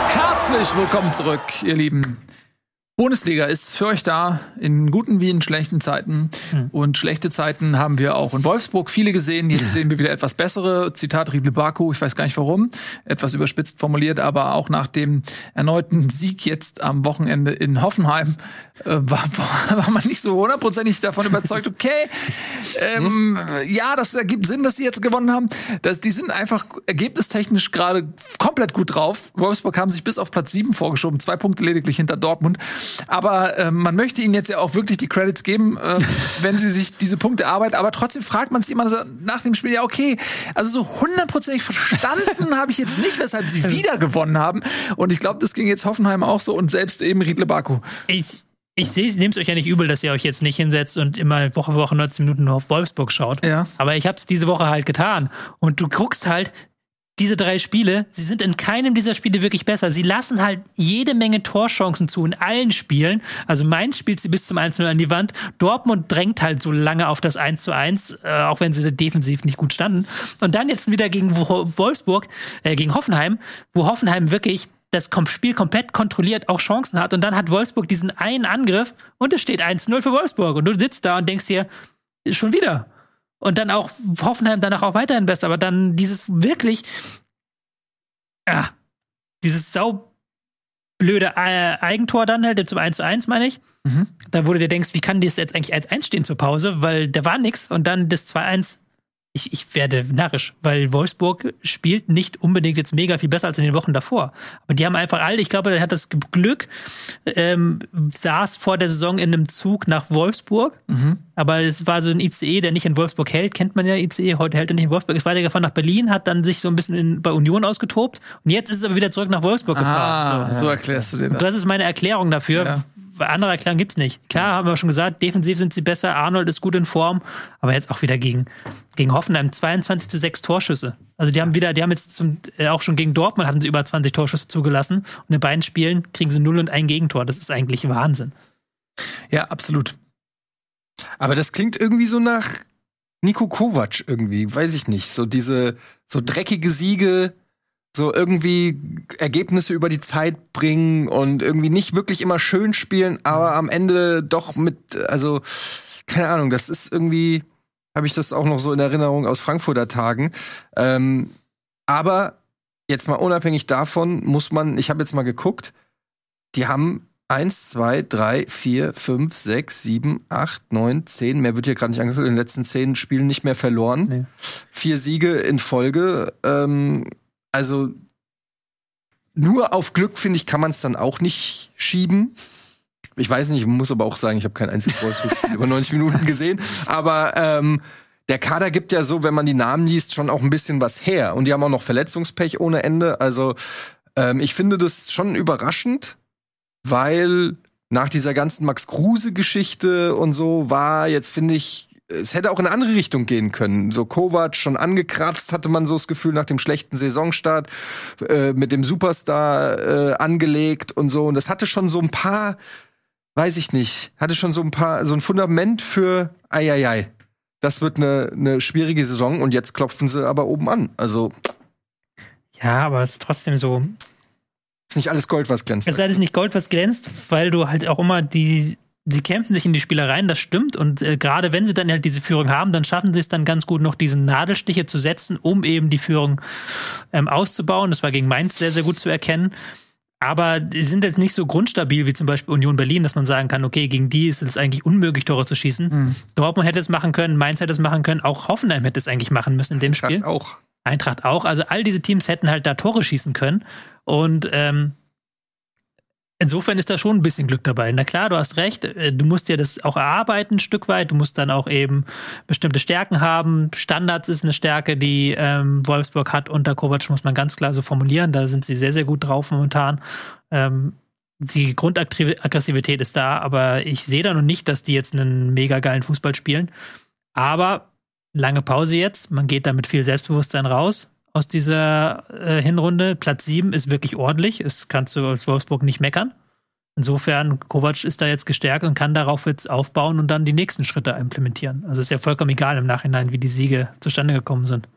Herzlich willkommen zurück, ihr Lieben. Bundesliga ist für euch da, in guten wie in schlechten Zeiten. Hm. Und schlechte Zeiten haben wir auch in Wolfsburg viele gesehen. Jetzt sehen wir wieder etwas bessere. Zitat Riedle Baku, ich weiß gar nicht warum. Etwas überspitzt formuliert, aber auch nach dem erneuten Sieg jetzt am Wochenende in Hoffenheim äh, war, war man nicht so hundertprozentig davon überzeugt, okay, ähm, ja, das ergibt Sinn, dass sie jetzt gewonnen haben. Das, die sind einfach ergebnistechnisch gerade komplett gut drauf. Wolfsburg haben sich bis auf Platz sieben vorgeschoben, zwei Punkte lediglich hinter Dortmund. Aber äh, man möchte ihnen jetzt ja auch wirklich die Credits geben, äh, wenn sie sich diese Punkte arbeiten. Aber trotzdem fragt man sich immer nach dem Spiel, ja, okay, also so hundertprozentig verstanden habe ich jetzt nicht, weshalb sie wieder gewonnen haben. Und ich glaube, das ging jetzt Hoffenheim auch so und selbst eben Riedle Baku. Ich ich nehme es euch ja nicht übel, dass ihr euch jetzt nicht hinsetzt und immer Woche für Woche 19 Minuten nur auf Wolfsburg schaut. Ja. Aber ich habe es diese Woche halt getan. Und du guckst halt, diese drei Spiele, sie sind in keinem dieser Spiele wirklich besser. Sie lassen halt jede Menge Torchancen zu in allen Spielen. Also Mainz spielt sie bis zum 1-0 an die Wand. Dortmund drängt halt so lange auf das 1 1, äh, auch wenn sie defensiv nicht gut standen. Und dann jetzt wieder gegen Wolfsburg, äh, gegen Hoffenheim, wo Hoffenheim wirklich das Spiel komplett kontrolliert, auch Chancen hat. Und dann hat Wolfsburg diesen einen Angriff und es steht 1-0 für Wolfsburg. Und du sitzt da und denkst dir, schon wieder und dann auch Hoffenheim danach auch weiterhin besser, aber dann dieses wirklich, ja, dieses sau blöde äh, Eigentor dann halt zum 1 zu 1, meine ich. Mhm. Da du dir denkst, wie kann das jetzt eigentlich 1-1 stehen zur Pause, weil da war nix und dann das 2-1 ich, ich werde narrisch, weil Wolfsburg spielt nicht unbedingt jetzt mega viel besser als in den Wochen davor. Aber die haben einfach alle, ich glaube, er hat das Glück, ähm, saß vor der Saison in einem Zug nach Wolfsburg. Mhm. Aber es war so ein ICE, der nicht in Wolfsburg hält. Kennt man ja ICE, heute hält er nicht in Wolfsburg. Ist weitergefahren nach Berlin, hat dann sich so ein bisschen in, bei Union ausgetobt. Und jetzt ist es aber wieder zurück nach Wolfsburg gefahren. Ah, so erklärst du dir Und das. das ist meine Erklärung dafür. Ja. Andere Erklärung gibt's nicht. Klar, haben wir schon gesagt, defensiv sind sie besser, Arnold ist gut in Form, aber jetzt auch wieder gegen, gegen Hoffenheim 22 zu 6 Torschüsse. Also die haben wieder, die haben jetzt zum, äh, auch schon gegen Dortmund hatten sie über 20 Torschüsse zugelassen und in beiden Spielen kriegen sie 0 und ein Gegentor. Das ist eigentlich Wahnsinn. Ja, absolut. Aber das klingt irgendwie so nach Nico Kovac irgendwie, weiß ich nicht. So diese, so dreckige Siege, so irgendwie Ergebnisse über die Zeit bringen und irgendwie nicht wirklich immer schön spielen, aber am Ende doch mit, also, keine Ahnung, das ist irgendwie, habe ich das auch noch so in Erinnerung aus Frankfurter Tagen. Ähm, aber jetzt mal unabhängig davon muss man, ich habe jetzt mal geguckt, die haben eins, zwei, drei, vier, fünf, sechs, sieben, acht, neun, zehn. Mehr wird hier gerade nicht angeguckt. In den letzten zehn Spielen nicht mehr verloren. Nee. Vier Siege in Folge. Ähm, also nur auf Glück, finde ich, kann man es dann auch nicht schieben. Ich weiß nicht, ich muss aber auch sagen, ich habe kein einziges Wolfsburg-Spiel über 90 Minuten gesehen. Aber ähm, der Kader gibt ja so, wenn man die Namen liest, schon auch ein bisschen was her. Und die haben auch noch Verletzungspech ohne Ende. Also ähm, ich finde das schon überraschend, weil nach dieser ganzen Max Kruse-Geschichte und so war jetzt, finde ich, es hätte auch in eine andere Richtung gehen können. So Kovac schon angekratzt, hatte man so das Gefühl nach dem schlechten Saisonstart äh, mit dem Superstar äh, angelegt und so. Und das hatte schon so ein paar, weiß ich nicht, hatte schon so ein paar, so ein Fundament für Eieiei. Das wird eine, eine schwierige Saison und jetzt klopfen sie aber oben an. Also Ja, aber es ist trotzdem so, ist nicht alles Gold, was glänzt. Es sei denn nicht Gold, was glänzt, weil du halt auch immer die, sie kämpfen sich in die Spielereien, das stimmt. Und äh, gerade wenn sie dann halt diese Führung haben, dann schaffen sie es dann ganz gut, noch diese Nadelstiche zu setzen, um eben die Führung ähm, auszubauen. Das war gegen Mainz sehr, sehr gut zu erkennen. Aber die sind jetzt nicht so grundstabil wie zum Beispiel Union Berlin, dass man sagen kann, okay, gegen die ist es eigentlich unmöglich, Tore zu schießen. Dortmund hätte es machen können, Mainz hätte es machen können, auch Hoffenheim hätte es eigentlich machen müssen in dem Spiel. auch. Eintracht auch. Also all diese Teams hätten halt da Tore schießen können. Und ähm, insofern ist da schon ein bisschen Glück dabei. Na klar, du hast recht, äh, du musst dir das auch erarbeiten ein Stück weit. Du musst dann auch eben bestimmte Stärken haben. Standards ist eine Stärke, die ähm, Wolfsburg hat unter Kovac, muss man ganz klar so formulieren. Da sind sie sehr, sehr gut drauf momentan. Ähm, die Grundaggressivität ist da, aber ich sehe da noch nicht, dass die jetzt einen mega geilen Fußball spielen. Aber lange Pause jetzt. Man geht da mit viel Selbstbewusstsein raus aus dieser äh, Hinrunde. Platz 7 ist wirklich ordentlich. Das kannst du als Wolfsburg nicht meckern. Insofern, Kovac ist da jetzt gestärkt und kann darauf jetzt aufbauen und dann die nächsten Schritte implementieren. Also ist ja vollkommen egal im Nachhinein, wie die Siege zustande gekommen sind.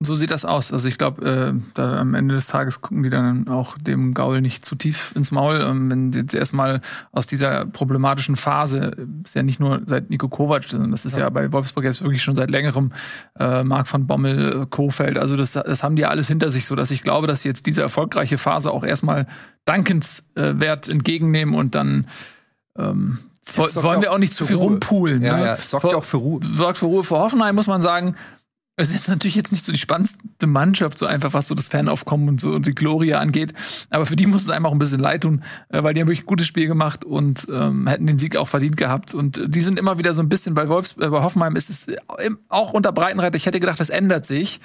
So sieht das aus. Also ich glaube, äh, da am Ende des Tages gucken die dann auch dem Gaul nicht zu tief ins Maul. Ähm, wenn sie jetzt erstmal aus dieser problematischen Phase, äh, ist ja nicht nur seit Nico Kovac, sondern das ist ja, bei Wolfsburg jetzt wirklich schon seit längerem äh, Marc van Bommel, äh, Kofeld, also das, das haben die ja alles hinter sich, so dass ich glaube, dass sie jetzt diese erfolgreiche Phase auch erstmal dankenswert entgegennehmen und dann ähm, wollen wir auch nicht zu viel Ruhe. rumpulen. Ja, ne? ja, sorgt Vor- ja auch für Ruhe. sorgt für Ruhe. Für Hoffenheim muss man sagen, es ist natürlich jetzt nicht so die spannendste Mannschaft, so einfach, was so das Fanaufkommen und so und die Gloria angeht. Aber für die muss es einem auch ein bisschen leid tun, äh, weil die haben wirklich ein gutes Spiel gemacht und ähm, hätten den Sieg auch verdient gehabt. Und äh, die sind immer wieder so ein bisschen bei Wolfs, äh, bei Hoffenheim ist es äh, auch unter Breitenreiter. Ich hätte gedacht, das ändert sich.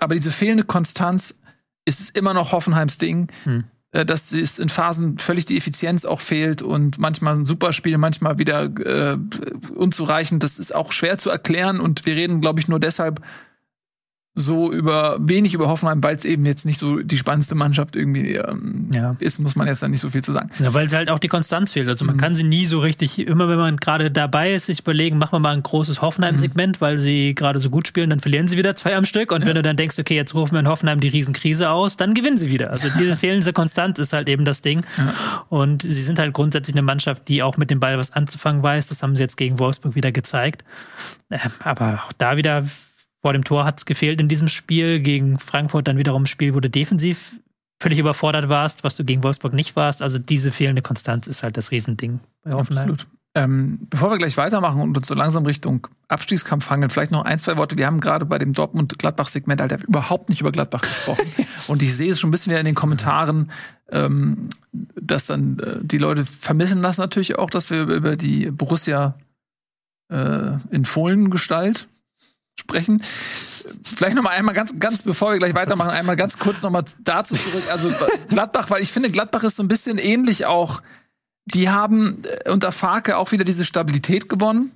Aber diese fehlende Konstanz ist es immer noch Hoffenheims Ding. Hm. Dass es in Phasen völlig die Effizienz auch fehlt und manchmal ein Superspiel, manchmal wieder äh, unzureichend. Das ist auch schwer zu erklären und wir reden, glaube ich, nur deshalb so über wenig über Hoffenheim, weil es eben jetzt nicht so die spannendste Mannschaft irgendwie ähm, Ja. ist, muss man jetzt da nicht so viel zu sagen. Ja, weil halt auch die Konstanz fehlt. Also man kann sie nie so richtig, immer wenn man gerade dabei ist, sich überlegen, machen wir mal ein großes Hoffenheim-Segment, weil sie gerade so gut spielen, dann verlieren sie wieder zwei am Stück. Und wenn du dann denkst, okay, jetzt rufen wir in Hoffenheim die Riesenkrise aus, dann gewinnen sie wieder. Also diese fehlende Konstanz ist halt eben das Ding. Und sie sind halt grundsätzlich eine Mannschaft, die auch mit dem Ball was anzufangen weiß. Das haben sie jetzt gegen Wolfsburg wieder gezeigt. Ähm, Aber auch da wieder vor dem Tor hat es gefehlt in diesem Spiel. Gegen Frankfurt dann wiederum ein Spiel, wo du defensiv völlig überfordert warst, was du gegen Wolfsburg nicht warst. Also diese fehlende Konstanz ist halt das Riesending bei Hoffenheim. Absolut. Ähm, bevor wir gleich weitermachen und uns so langsam Richtung Abstiegskampf hangeln, vielleicht noch ein, zwei Worte. Wir haben gerade bei dem Dortmund-Gladbach-Segment halt überhaupt nicht über Gladbach gesprochen. und ich sehe es schon ein bisschen wieder in den Kommentaren, ähm, dass dann äh, die Leute vermissen das natürlich auch, dass wir über die Borussia äh, in Fohlengestalt sprechen. Vielleicht noch mal einmal ganz, ganz, bevor wir gleich weitermachen, einmal ganz kurz noch mal dazu zurück. Also Gladbach, weil ich finde, Gladbach ist so ein bisschen ähnlich auch die haben äh, unter Farke auch wieder diese Stabilität gewonnen.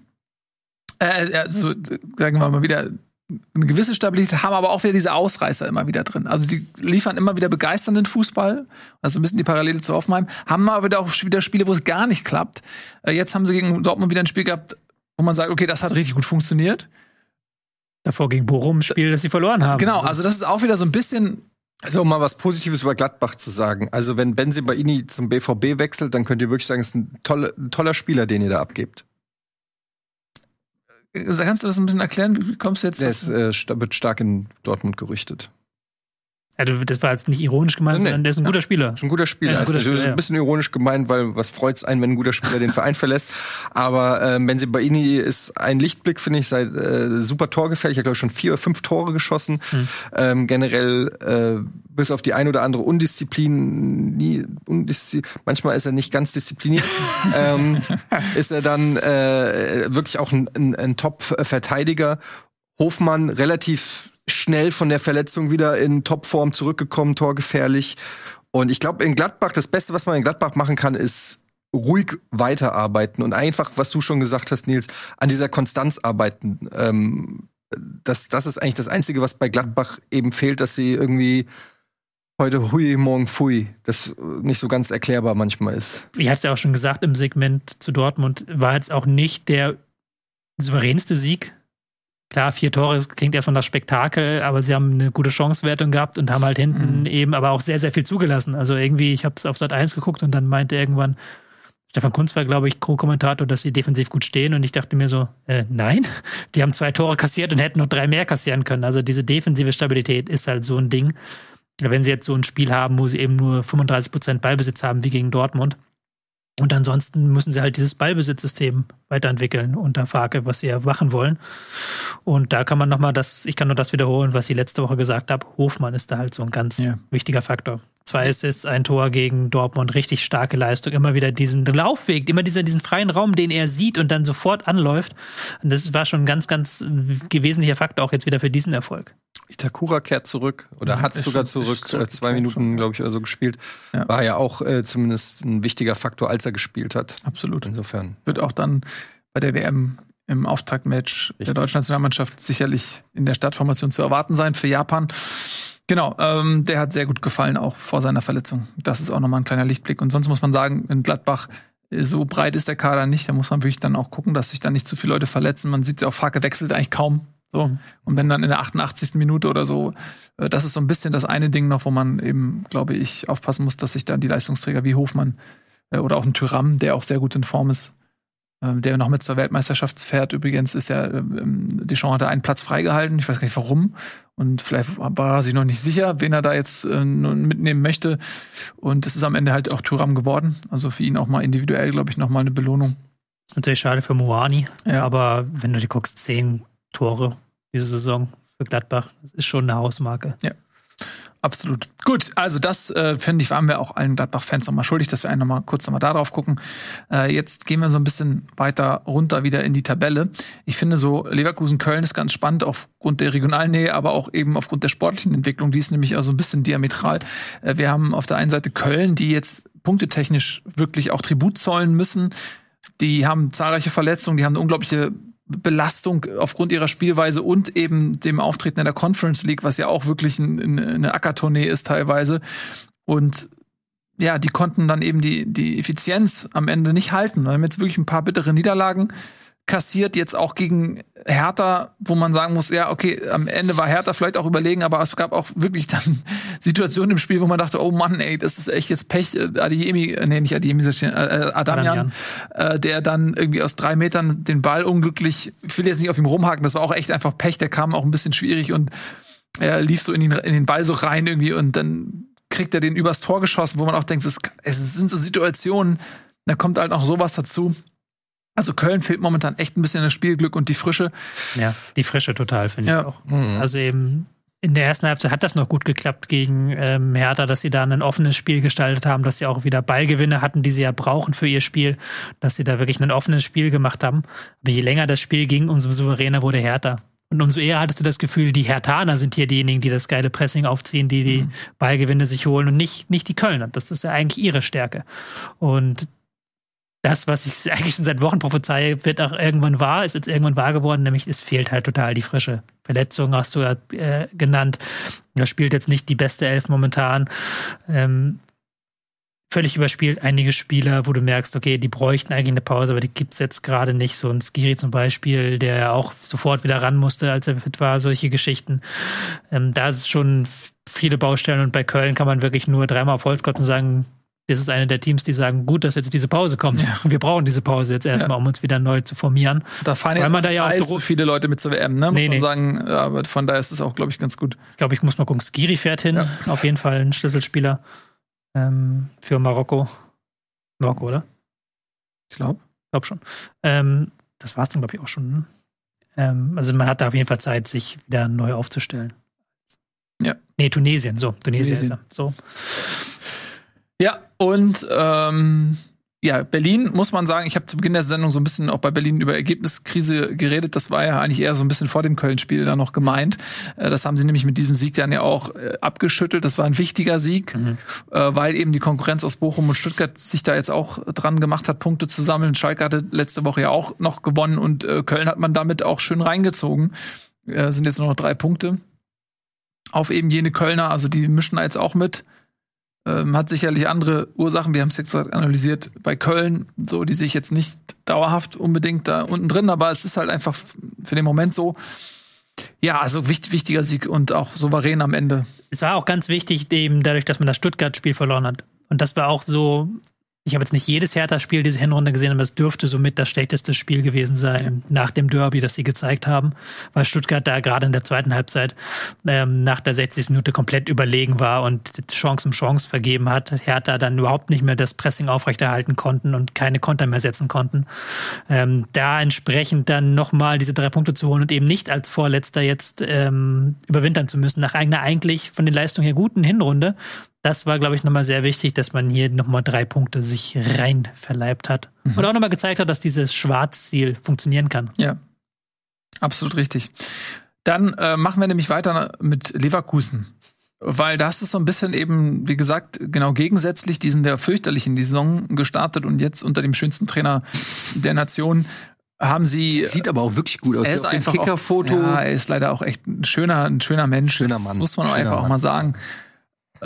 Äh, also, sagen wir mal wieder, eine gewisse Stabilität, haben aber auch wieder diese Ausreißer immer wieder drin. Also die liefern immer wieder begeisternden Fußball. Also ein bisschen die Parallele zu Hoffenheim. Haben aber wieder auch wieder Spiele, wo es gar nicht klappt. Äh, jetzt haben sie gegen Dortmund wieder ein Spiel gehabt, wo man sagt, okay, das hat richtig gut funktioniert. Davor gegen Bochum Spiel, das sie verloren haben. Genau, also das ist auch wieder so ein bisschen also um mal was Positives über Gladbach zu sagen. Also wenn Benzemaini zum BVB wechselt, dann könnt ihr wirklich sagen, es ist ein toller, ein toller Spieler, den ihr da abgebt. Äh, kannst du das ein bisschen erklären? Wie kommst du jetzt? Der ist, äh, wird stark in Dortmund gerüchtet. Also das war jetzt nicht ironisch gemeint, nee, sondern der ist ein guter Spieler. Ist ein guter Spieler. Ja, ein guter also, Spieler, ist ein bisschen ironisch gemeint, weil was freut's einen, wenn ein guter Spieler den Verein verlässt. Aber äh, Benzibaini ist ein Lichtblick, finde ich, seit äh, super torgefährlich. Er hat glaube ich schon vier oder fünf Tore geschossen. Hm. Ähm, generell äh, bis auf die ein oder andere Undisziplin, nie, Undisziplin manchmal ist er nicht ganz diszipliniert, ähm, ist er dann äh, wirklich auch ein, ein, ein Top-Verteidiger. Hofmann relativ schnell von der Verletzung wieder in Topform zurückgekommen, torgefährlich. Und ich glaube, in Gladbach, das Beste, was man in Gladbach machen kann, ist ruhig weiterarbeiten und einfach, was du schon gesagt hast, Nils, an dieser Konstanz arbeiten. Ähm, das, das ist eigentlich das Einzige, was bei Gladbach eben fehlt, dass sie irgendwie heute hui, morgen fui, das nicht so ganz erklärbar manchmal ist. Ich habe es ja auch schon gesagt im Segment zu Dortmund, war jetzt auch nicht der souveränste Sieg Klar, vier Tore, klingt erstmal nach Spektakel, aber sie haben eine gute Chancewertung gehabt und haben halt hinten mhm. eben aber auch sehr, sehr viel zugelassen. Also irgendwie, ich habe es auf Sat 1 geguckt und dann meinte irgendwann Stefan Kunz war, glaube ich, Co-Kommentator, dass sie defensiv gut stehen und ich dachte mir so, äh, nein, die haben zwei Tore kassiert und hätten noch drei mehr kassieren können. Also diese defensive Stabilität ist halt so ein Ding. Wenn sie jetzt so ein Spiel haben, wo sie eben nur 35 Prozent Ballbesitz haben, wie gegen Dortmund, und ansonsten müssen sie halt dieses Ballbesitzsystem weiterentwickeln unter Farke, was sie ja machen wollen. Und da kann man nochmal das, ich kann nur das wiederholen, was ich letzte Woche gesagt habe. Hofmann ist da halt so ein ganz ja. wichtiger Faktor. Zwei Assists, ein Tor gegen Dortmund, richtig starke Leistung. Immer wieder diesen Laufweg, immer dieser, diesen freien Raum, den er sieht und dann sofort anläuft. Und das war schon ein ganz, ganz wesentlicher Faktor auch jetzt wieder für diesen Erfolg. Itakura kehrt zurück oder hat sogar schon, zurück, äh, zwei Minuten, glaube ich, oder so gespielt. Ja. War ja auch äh, zumindest ein wichtiger Faktor, als er gespielt hat. Absolut. Insofern. Wird auch dann bei der WM im Auftaktmatch Richtig. der deutschen Nationalmannschaft sicherlich in der Startformation zu erwarten sein für Japan. Genau, ähm, der hat sehr gut gefallen, auch vor seiner Verletzung. Das ist auch nochmal ein kleiner Lichtblick. Und sonst muss man sagen, in Gladbach äh, so breit ist der Kader nicht. Da muss man wirklich dann auch gucken, dass sich da nicht zu viele Leute verletzen. Man sieht ja auch, Farke wechselt eigentlich kaum so. Mhm. Und wenn dann in der 88. Minute oder so, äh, das ist so ein bisschen das eine Ding noch, wo man eben, glaube ich, aufpassen muss, dass sich dann die Leistungsträger wie Hofmann äh, oder auch ein Tyram, der auch sehr gut in Form ist, äh, der noch mit zur Weltmeisterschaft fährt. Übrigens ist ja, ähm, Deschamps hatte einen Platz freigehalten. Ich weiß gar nicht warum. Und vielleicht war er sich noch nicht sicher, wen er da jetzt mitnehmen möchte. Und es ist am Ende halt auch Tyram geworden. Also für ihn auch mal individuell, glaube ich, nochmal eine Belohnung. Ist natürlich schade für Moani. Ja. Aber wenn du dir guckst, zehn Tore diese Saison für Gladbach. Das ist schon eine Hausmarke. Ja. Absolut. Gut, also das äh, finde ich, waren wir auch allen Gladbach-Fans nochmal schuldig, dass wir einen nochmal kurz nochmal darauf gucken. Äh, jetzt gehen wir so ein bisschen weiter runter wieder in die Tabelle. Ich finde so, Leverkusen-Köln ist ganz spannend aufgrund der Regionalnähe, aber auch eben aufgrund der sportlichen Entwicklung. Die ist nämlich also ein bisschen diametral. Äh, wir haben auf der einen Seite Köln, die jetzt punktetechnisch wirklich auch Tribut zollen müssen. Die haben zahlreiche Verletzungen, die haben eine unglaubliche Belastung aufgrund ihrer Spielweise und eben dem Auftreten in der Conference League, was ja auch wirklich ein, eine Ackertournee ist teilweise. Und ja, die konnten dann eben die, die Effizienz am Ende nicht halten. Wir haben jetzt wirklich ein paar bittere Niederlagen kassiert, jetzt auch gegen Hertha, wo man sagen muss, ja, okay, am Ende war Hertha vielleicht auch überlegen, aber es gab auch wirklich dann Situationen im Spiel, wo man dachte, oh Mann, ey, das ist echt jetzt Pech. Äh, Adiemi, äh, nee, nicht Adiemi, äh, äh, Adamian, äh, der dann irgendwie aus drei Metern den Ball unglücklich, ich will jetzt nicht auf ihm rumhaken, das war auch echt einfach Pech, der kam auch ein bisschen schwierig und er lief so in den, in den Ball so rein irgendwie und dann kriegt er den übers Tor geschossen, wo man auch denkt, es, es sind so Situationen, da kommt halt auch sowas dazu Also Köln fehlt momentan echt ein bisschen das Spielglück und die Frische. Ja, die Frische total, finde Ja. ich auch. Also eben in der ersten Halbzeit hat das noch gut geklappt gegen ähm, Hertha, dass sie da ein offenes Spiel gestaltet haben, dass sie auch wieder Ballgewinne hatten, die sie ja brauchen für ihr Spiel, dass sie da wirklich ein offenes Spiel gemacht haben. Aber je länger das Spiel ging, umso souveräner wurde Hertha. Und umso eher hattest du das Gefühl, die Hertaner sind hier diejenigen, die das geile Pressing aufziehen, die die Ballgewinne sich holen und nicht, nicht die Kölner. Das ist ja eigentlich ihre Stärke. Und das, was ich eigentlich schon seit Wochen prophezeie, wird auch irgendwann wahr, ist jetzt irgendwann wahr geworden, nämlich es fehlt halt total die Frische. Verletzung hast du ja äh, genannt. Er spielt jetzt nicht die beste Elf momentan. Ähm, völlig überspielt einige Spieler, wo du merkst, okay, die bräuchten eigentlich eine Pause, aber die gibt es jetzt gerade nicht. So ein Skiri zum Beispiel, der ja auch sofort wieder ran musste, als er fit war, solche Geschichten. Ähm, da ist schon viele Baustellen und bei Köln kann man wirklich nur dreimal auf Holz und sagen, das ist eine der Teams, die sagen, gut, dass jetzt diese Pause kommt. Wir brauchen diese Pause jetzt erstmal, Ja. um uns wieder neu zu formieren. Da fahren Weil man da ja auch Dro- viele Leute mit zur WM, ne? Muss Nee, man nee. sagen. Ja, Aber von daher ist es auch, glaube ich, ganz gut. Ich glaube, ich muss mal gucken. Skiri fährt hin. Ja. Auf jeden Fall ein Schlüsselspieler ähm, für Marokko. Marokko, oder? Ich glaube. Ich glaube schon. Ähm, das war es dann, glaube ich, auch schon. ne? Ähm, also man hat da auf jeden Fall Zeit, sich wieder neu aufzustellen. Ja. Nee, Tunesien, so. Tunesien, Tunesien. ist. So. Ja, und ähm, ja, Berlin muss man sagen, ich habe zu Beginn der Sendung so ein bisschen auch bei Berlin über Ergebniskrise geredet. Das war ja eigentlich eher so ein bisschen vor dem Köln-Spiel da noch gemeint. Äh, das haben sie nämlich mit diesem Sieg dann ja auch äh, abgeschüttelt. Das war ein wichtiger Sieg, Mhm. äh, weil eben die Konkurrenz aus Bochum und Stuttgart sich da jetzt auch dran gemacht hat, Punkte zu sammeln. Schalke hatte letzte Woche ja auch noch gewonnen und Köln hat man damit auch schön reingezogen. Sind jetzt nur noch drei Punkte auf eben jene Kölner. Also die mischen da jetzt auch mit ähm, hat sicherlich andere Ursachen. Wir haben es jetzt analysiert bei Köln, so die sich jetzt nicht dauerhaft unbedingt da unten drin, aber es ist halt einfach für den Moment so. Ja, also wichtig, wichtiger Sieg und auch souverän am Ende. Es war auch ganz wichtig, eben dadurch, dass man das Stuttgart-Spiel verloren hat. Und das war auch so. Ich habe jetzt nicht jedes Hertha-Spiel diese Hinrunde gesehen, aber es dürfte somit das schlechteste Spiel gewesen sein nach dem Derby, das sie gezeigt haben, weil Stuttgart da gerade in der zweiten Halbzeit ähm, nach der 60. Minute komplett überlegen war und Chance um Chance vergeben hat. Hertha dann überhaupt nicht mehr das Pressing aufrechterhalten konnten und keine Konter mehr setzen konnten. Ähm, da entsprechend dann nochmal diese drei Punkte zu holen und eben nicht als Vorletzter jetzt ähm, überwintern zu müssen, nach einer eigentlich von den Leistungen her guten Hinrunde. Das war, glaube ich, nochmal sehr wichtig, dass man hier nochmal drei Punkte sich rein verleibt hat. Und auch nochmal gezeigt hat, dass dieses Schwarzziel funktionieren kann. Ja, absolut richtig. Dann äh, machen wir nämlich weiter mit Leverkusen. Weil das ist so ein bisschen eben, wie gesagt, genau gegensätzlich. Die sind ja fürchterlich in die Saison gestartet und jetzt unter dem schönsten Trainer der Nation haben sie. Sieht aber auch wirklich gut aus. er ist auf dem einfach Kickerfoto. Auch, ja, er ist leider auch echt ein schöner, ein schöner Mensch. Schöner das Mann. muss man auch Schöner einfach auch Mann. mal sagen.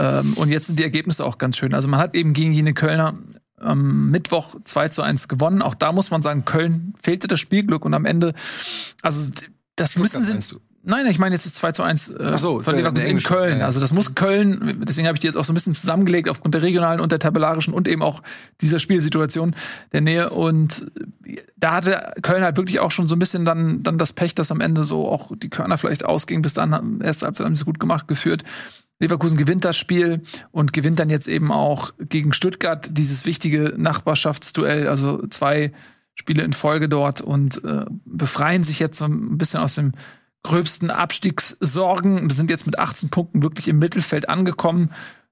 Ähm, und jetzt sind die Ergebnisse auch ganz schön. Also man hat eben gegen jene Kölner am Mittwoch 2 zu 1 gewonnen. Auch da muss man sagen, Köln fehlte das Spielglück und am Ende, also das müssen sie. Nein, ich meine jetzt ist 2 zu 1 äh, so, von der- Leverkusen in Köln. ja. Also das muss Köln, deswegen habe ich die jetzt auch so ein bisschen zusammengelegt aufgrund der regionalen und der tabellarischen und eben auch dieser Spielsituation der Nähe. Und da hatte Köln halt wirklich auch schon so ein bisschen dann, dann das Pech, dass am Ende so auch die Körner vielleicht ausgingen. Bis dann haben- erste Halbzeit haben sie gut gemacht geführt. Leverkusen gewinnt das Spiel und gewinnt dann jetzt eben auch gegen Stuttgart dieses wichtige Nachbarschaftsduell, also zwei Spiele in Folge dort und äh, befreien sich jetzt so ein bisschen aus dem gröbsten Abstiegssorgen. Wir sind jetzt mit 18 Punkten wirklich im Mittelfeld angekommen.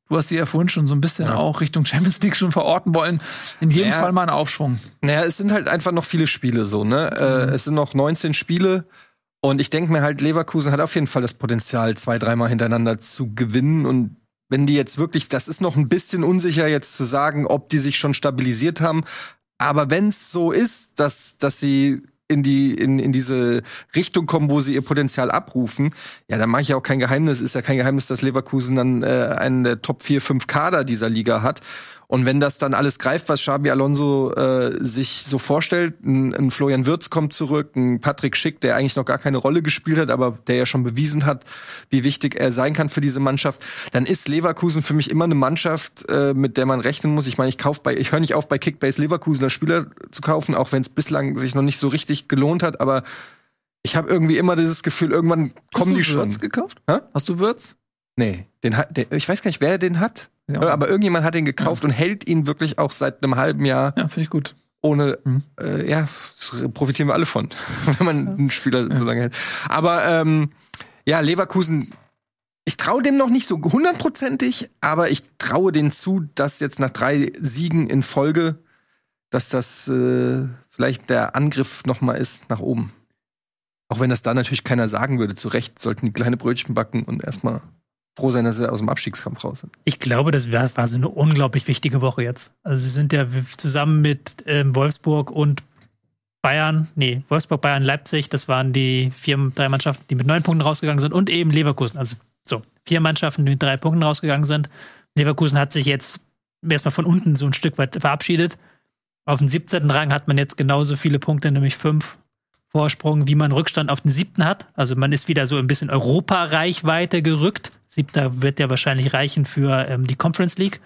Du hast sie ja vorhin schon so ein bisschen Ja. auch Richtung Champions League schon verorten wollen. In jedem Ja. Fall mal ein Aufschwung. Naja, es sind halt einfach noch viele Spiele so, ne? Äh, es sind noch 19 Spiele. Und ich denke mir halt, Leverkusen hat auf jeden Fall das Potenzial, zwei, dreimal hintereinander zu gewinnen. Und wenn die jetzt wirklich, das ist noch ein bisschen unsicher jetzt zu sagen, ob die sich schon stabilisiert haben. Aber wenn es so ist, dass, dass sie in die in, in diese Richtung kommen, wo sie ihr Potenzial abrufen, ja, dann mache ich ja auch kein Geheimnis. Ist ja kein Geheimnis, dass Leverkusen dann äh, einen der Top 4, 5 Kader dieser Liga hat. Und wenn das dann alles greift, was Xabi Alonso äh, sich so vorstellt, ein, ein Florian Wirtz kommt zurück, ein Patrick Schick, der eigentlich noch gar keine Rolle gespielt hat, aber der ja schon bewiesen hat, wie wichtig er sein kann für diese Mannschaft, dann ist Leverkusen für mich immer eine Mannschaft, äh, mit der man rechnen muss. Ich meine, ich kauf bei, ich höre nicht auf, bei Kickbase Leverkusener Spieler zu kaufen, auch wenn es bislang sich noch nicht so richtig gelohnt hat, aber ich habe irgendwie immer dieses Gefühl, irgendwann kommen die Hast du schon. Würz gekauft? Hä? Hast du Würz? Nee, den hat, der, ich weiß gar nicht, wer den hat. Ja. Aber irgendjemand hat ihn gekauft und hält ihn wirklich auch seit einem halben Jahr. Ja, finde ich gut. ohne, Mhm. äh, ja, das profitieren wir alle von, wenn man einen Spieler so lange hält. Aber ähm, ja, Leverkusen, ich traue dem noch nicht so hundertprozentig, aber ich traue denen zu, dass jetzt nach drei Siegen in Folge, dass das äh, vielleicht der Angriff noch mal ist nach oben. Auch wenn das da natürlich keiner sagen würde, zu Recht sollten die kleine Brötchen backen und erstmal froh sein, dass sie aus dem Abstiegskampf raus sind. Ich glaube, das war, war so eine unglaublich wichtige Woche jetzt. Also sie sind ja zusammen mit ähm, Wolfsburg und Bayern, nee, Wolfsburg, Bayern, Leipzig, das waren die vier, drei Mannschaften, die mit neun Punkten rausgegangen sind und eben Leverkusen. Also so, vier Mannschaften, die mit drei Punkten rausgegangen sind. Leverkusen hat sich jetzt erstmal von unten so ein Stück weit verabschiedet. Auf dem 17. Rang hat man jetzt genauso viele Punkte, nämlich fünf Vorsprung, wie man Rückstand auf den siebten hat. Also man ist wieder so ein bisschen Europa-Reichweite gerückt. Siebter wird ja wahrscheinlich reichen für ähm, die Conference League.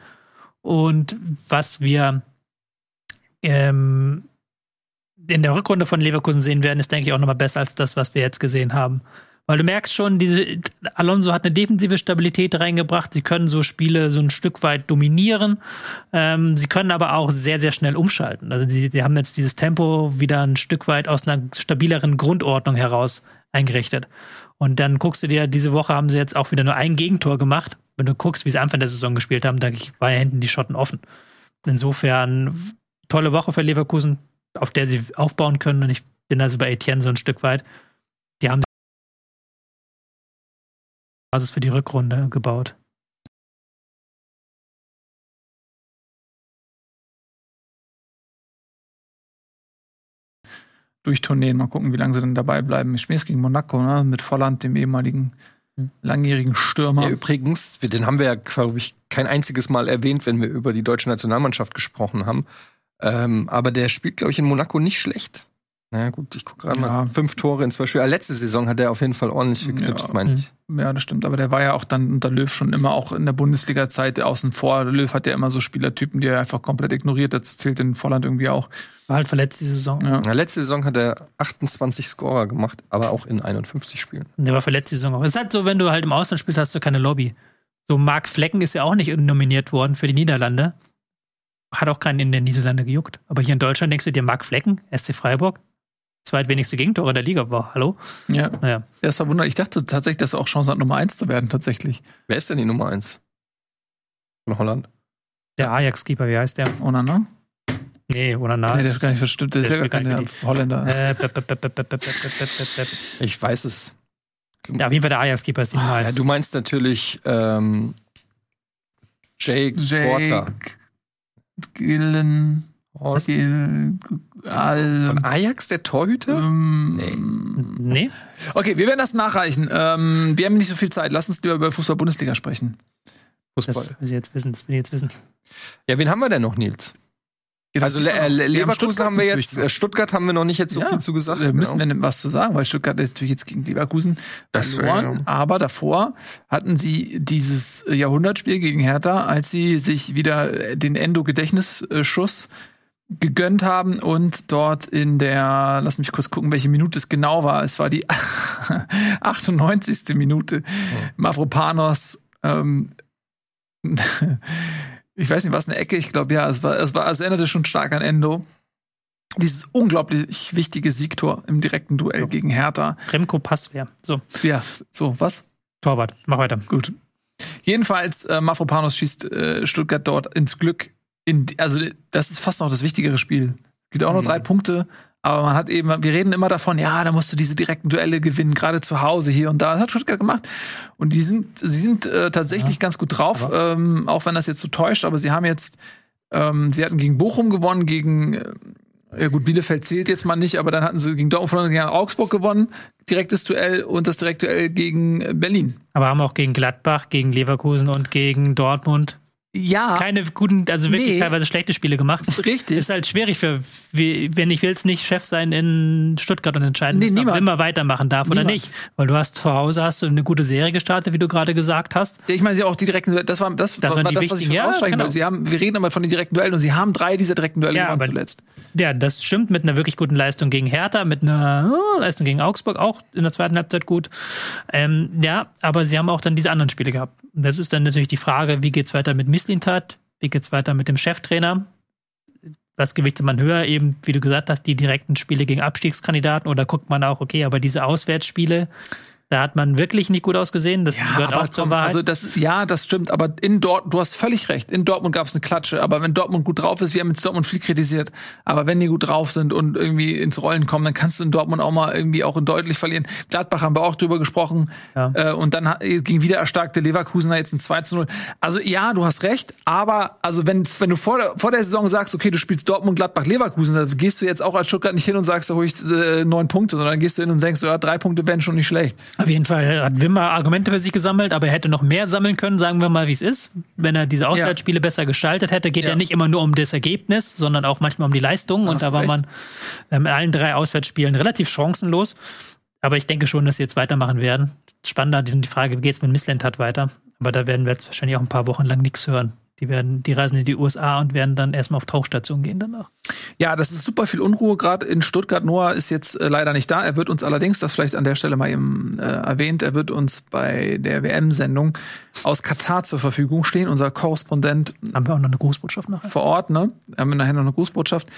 Und was wir ähm, in der Rückrunde von Leverkusen sehen werden, ist, denke ich, auch nochmal besser als das, was wir jetzt gesehen haben. Weil du merkst schon, diese, Alonso hat eine defensive Stabilität reingebracht. Sie können so Spiele so ein Stück weit dominieren. Ähm, sie können aber auch sehr, sehr schnell umschalten. Also die, die haben jetzt dieses Tempo wieder ein Stück weit aus einer stabileren Grundordnung heraus eingerichtet. Und dann guckst du dir, diese Woche haben sie jetzt auch wieder nur ein Gegentor gemacht. Wenn du guckst, wie sie Anfang der Saison gespielt haben, da war ja hinten die Schotten offen. Insofern tolle Woche für Leverkusen, auf der sie aufbauen können. Und ich bin also bei Etienne so ein Stück weit. Die haben Basis für die Rückrunde gebaut. Durchtourneen, mal gucken, wie lange sie denn dabei bleiben. Ich spiele jetzt gegen Monaco, ne? mit Volland, dem ehemaligen langjährigen Stürmer. Ja, übrigens, den haben wir ja, glaube ich, kein einziges Mal erwähnt, wenn wir über die deutsche Nationalmannschaft gesprochen haben. Ähm, aber der spielt, glaube ich, in Monaco nicht schlecht. Na ja, gut, ich gucke gerade Ja. mal. Fünf Tore in zwei Spielen. Letzte Saison hat er auf jeden Fall ordentlich geknipst, Ja. meine ich. Ja, das stimmt. Aber der war ja auch dann unter Löw schon immer auch in der Bundesliga-Zeit außen vor. Löw hat ja immer so Spielertypen, die er einfach komplett ignoriert. Dazu zählt in Volland irgendwie auch. War halt verletzt die Saison. Ja. Na, letzte Saison hat er 28 Scorer gemacht, aber auch in 51 Spielen. Der war verletzt die Saison auch. Es ist halt so, wenn du halt im Ausland spielst, hast du keine Lobby. So Marc Flecken ist ja auch nicht nominiert worden für die Niederlande. Hat auch keinen in der Niederlande gejuckt. Aber hier in Deutschland denkst du dir, Marc Flecken, SC Freiburg, zweitwenigste Gegentore der Liga war. Hallo? Ja. ja. Das war wunderbar. Ich dachte tatsächlich, dass er auch Chance hat, Nummer 1 zu werden, tatsächlich. Wer ist denn die Nummer 1? Von Holland? Der Ajax-Keeper, wie heißt der? Onana? Nee, Onana. Nee, das ist gar nicht verstimmt. Der ist ja gar kein Holländer. Ich weiß es. Ja, wie jeden der Ajax-Keeper ist die ah, Nummer 1. Ja, du meinst natürlich ähm, Jake, Jake Porter. Gillen. Al, Von Ajax, der Torhüter? ähm, Nee? Okay, wir werden das nachreichen. Ähm, wir haben nicht so viel Zeit. Lass uns lieber über Fußball-Bundesliga sprechen. Das Fußball. will ich jetzt wissen. Das will ich jetzt wissen. Ja, wen haben wir denn noch, Nils? Also das Le äh, haben Leverkusen Stuttgart haben wir jetzt, äh, Stuttgart haben wir noch nicht jetzt so Ja, viel zu gesagt. Da müssen genau. wir was zu sagen, weil Stuttgart ist natürlich jetzt gegen Leverkusen Das, verloren. äh, Aber davor hatten sie dieses Jahrhundertspiel gegen Hertha, als sie sich wieder den Endo-Gedächtnisschuss gegönnt haben und dort in der, lass mich kurz gucken, welche Minute es genau war. Es war die 98. Minute. Mavropanos, ähm, ich weiß nicht, war es eine Ecke? Ich glaube, ja, es war, es war, es erinnerte schon stark an Endo. Dieses unglaublich wichtige Siegtor im direkten Duell gegen Hertha. Remco Passwehr. So, Ja, so, was? Torwart. Mach weiter. Gut. Jedenfalls, äh, Mafropanos schießt äh, Stuttgart dort ins Glück. In, also, das ist fast noch das wichtigere Spiel. Gibt auch noch Mhm. drei Punkte, aber man hat eben, wir reden immer davon, ja, da musst du diese direkten Duelle gewinnen, gerade zu Hause hier und da. Das hat Stuttgart gemacht. Und die sind, sie sind äh, tatsächlich ganz gut drauf, ähm, auch wenn das jetzt so täuscht, aber sie haben jetzt, ähm, sie hatten gegen Bochum gewonnen, gegen äh, ja gut, Bielefeld zählt jetzt mal nicht, aber dann hatten sie gegen Dortmund verloren, gegen Augsburg gewonnen, direktes Duell und das direkte Duell gegen äh, Berlin. Aber haben auch gegen Gladbach, gegen Leverkusen und gegen Dortmund Ja, keine guten, also wirklich Nee. teilweise schlechte Spiele gemacht. richtig. Ist halt schwierig für, wenn ich will jetzt nicht Chef sein in Stuttgart und entscheiden, Nee, müssen, ob immer weitermachen darf oder Niemand. nicht. Weil du hast zu Hause hast du eine gute Serie gestartet, wie du gerade gesagt hast. Ja, ich meine, sie auch die direkten Duelle, das war das, Das war das was ich ja, genau. wollte. Sie haben, wir reden immer von den direkten Duellen und sie haben drei dieser direkten Duelle Ja, gewonnen aber- zuletzt. Ja, das stimmt mit einer wirklich guten Leistung gegen Hertha, mit einer oh, Leistung gegen Augsburg auch in der zweiten Halbzeit gut. Ähm, ja, aber sie haben auch dann diese anderen Spiele gehabt. Und das ist dann natürlich die Frage, wie geht's weiter mit Mislintat? Wie geht's weiter mit dem Cheftrainer? was gewichtet man höher? Eben, wie du gesagt hast, die direkten Spiele gegen Abstiegskandidaten oder guckt man auch, okay, aber diese Auswärtsspiele, da hat man wirklich nicht gut ausgesehen. Das gehört auch zur Wahrheit. Also das, ja, das stimmt. Aber in Dort, du hast völlig recht. In Dortmund gab es eine Klatsche. Aber wenn Dortmund gut drauf ist, wir haben jetzt Dortmund viel kritisiert. Aber wenn die gut drauf sind und irgendwie ins Rollen kommen, dann kannst du in Dortmund auch mal irgendwie auch in deutlich verlieren. Gladbach haben wir auch drüber gesprochen. Ja. Äh, und dann ging wieder erstarkte Leverkusener jetzt ein 2 zu 0. Also ja, du hast recht. Aber also wenn, wenn du vor der, vor der Saison sagst, okay, du spielst Dortmund, Gladbach, Leverkusen, dann gehst du jetzt auch als Stuttgart nicht hin und sagst, da hol ich äh, neun Punkte, sondern gehst du hin und denkst, ja, drei Punkte wären schon nicht schlecht. Auf jeden Fall hat Wimmer Argumente für sich gesammelt, aber er hätte noch mehr sammeln können, sagen wir mal, wie es ist. Wenn er diese Auswärtsspiele besser gestaltet hätte, geht Ja. ja nicht immer nur um das Ergebnis, sondern auch manchmal um die Leistung. Und da war recht. man ähm, in allen drei Auswärtsspielen relativ chancenlos. Aber ich denke schon, dass sie jetzt weitermachen werden. Spannender die die Frage, wie geht's mit Missland weiter? Aber da werden wir jetzt wahrscheinlich auch ein paar Wochen lang nichts hören. Die werden, die reisen in die USA und werden dann erstmal auf Tauchstation gehen danach. Ja, das ist super viel Unruhe gerade in Stuttgart. Noah ist jetzt äh, leider nicht da. Er wird uns allerdings, das vielleicht an der Stelle mal eben äh, erwähnt, er wird uns bei der WM-Sendung aus Katar zur Verfügung stehen. Unser Korrespondent Haben wir auch noch eine Grußbotschaft nachher. vor Ort, ne? Wir haben nachher noch eine Grußbotschaft.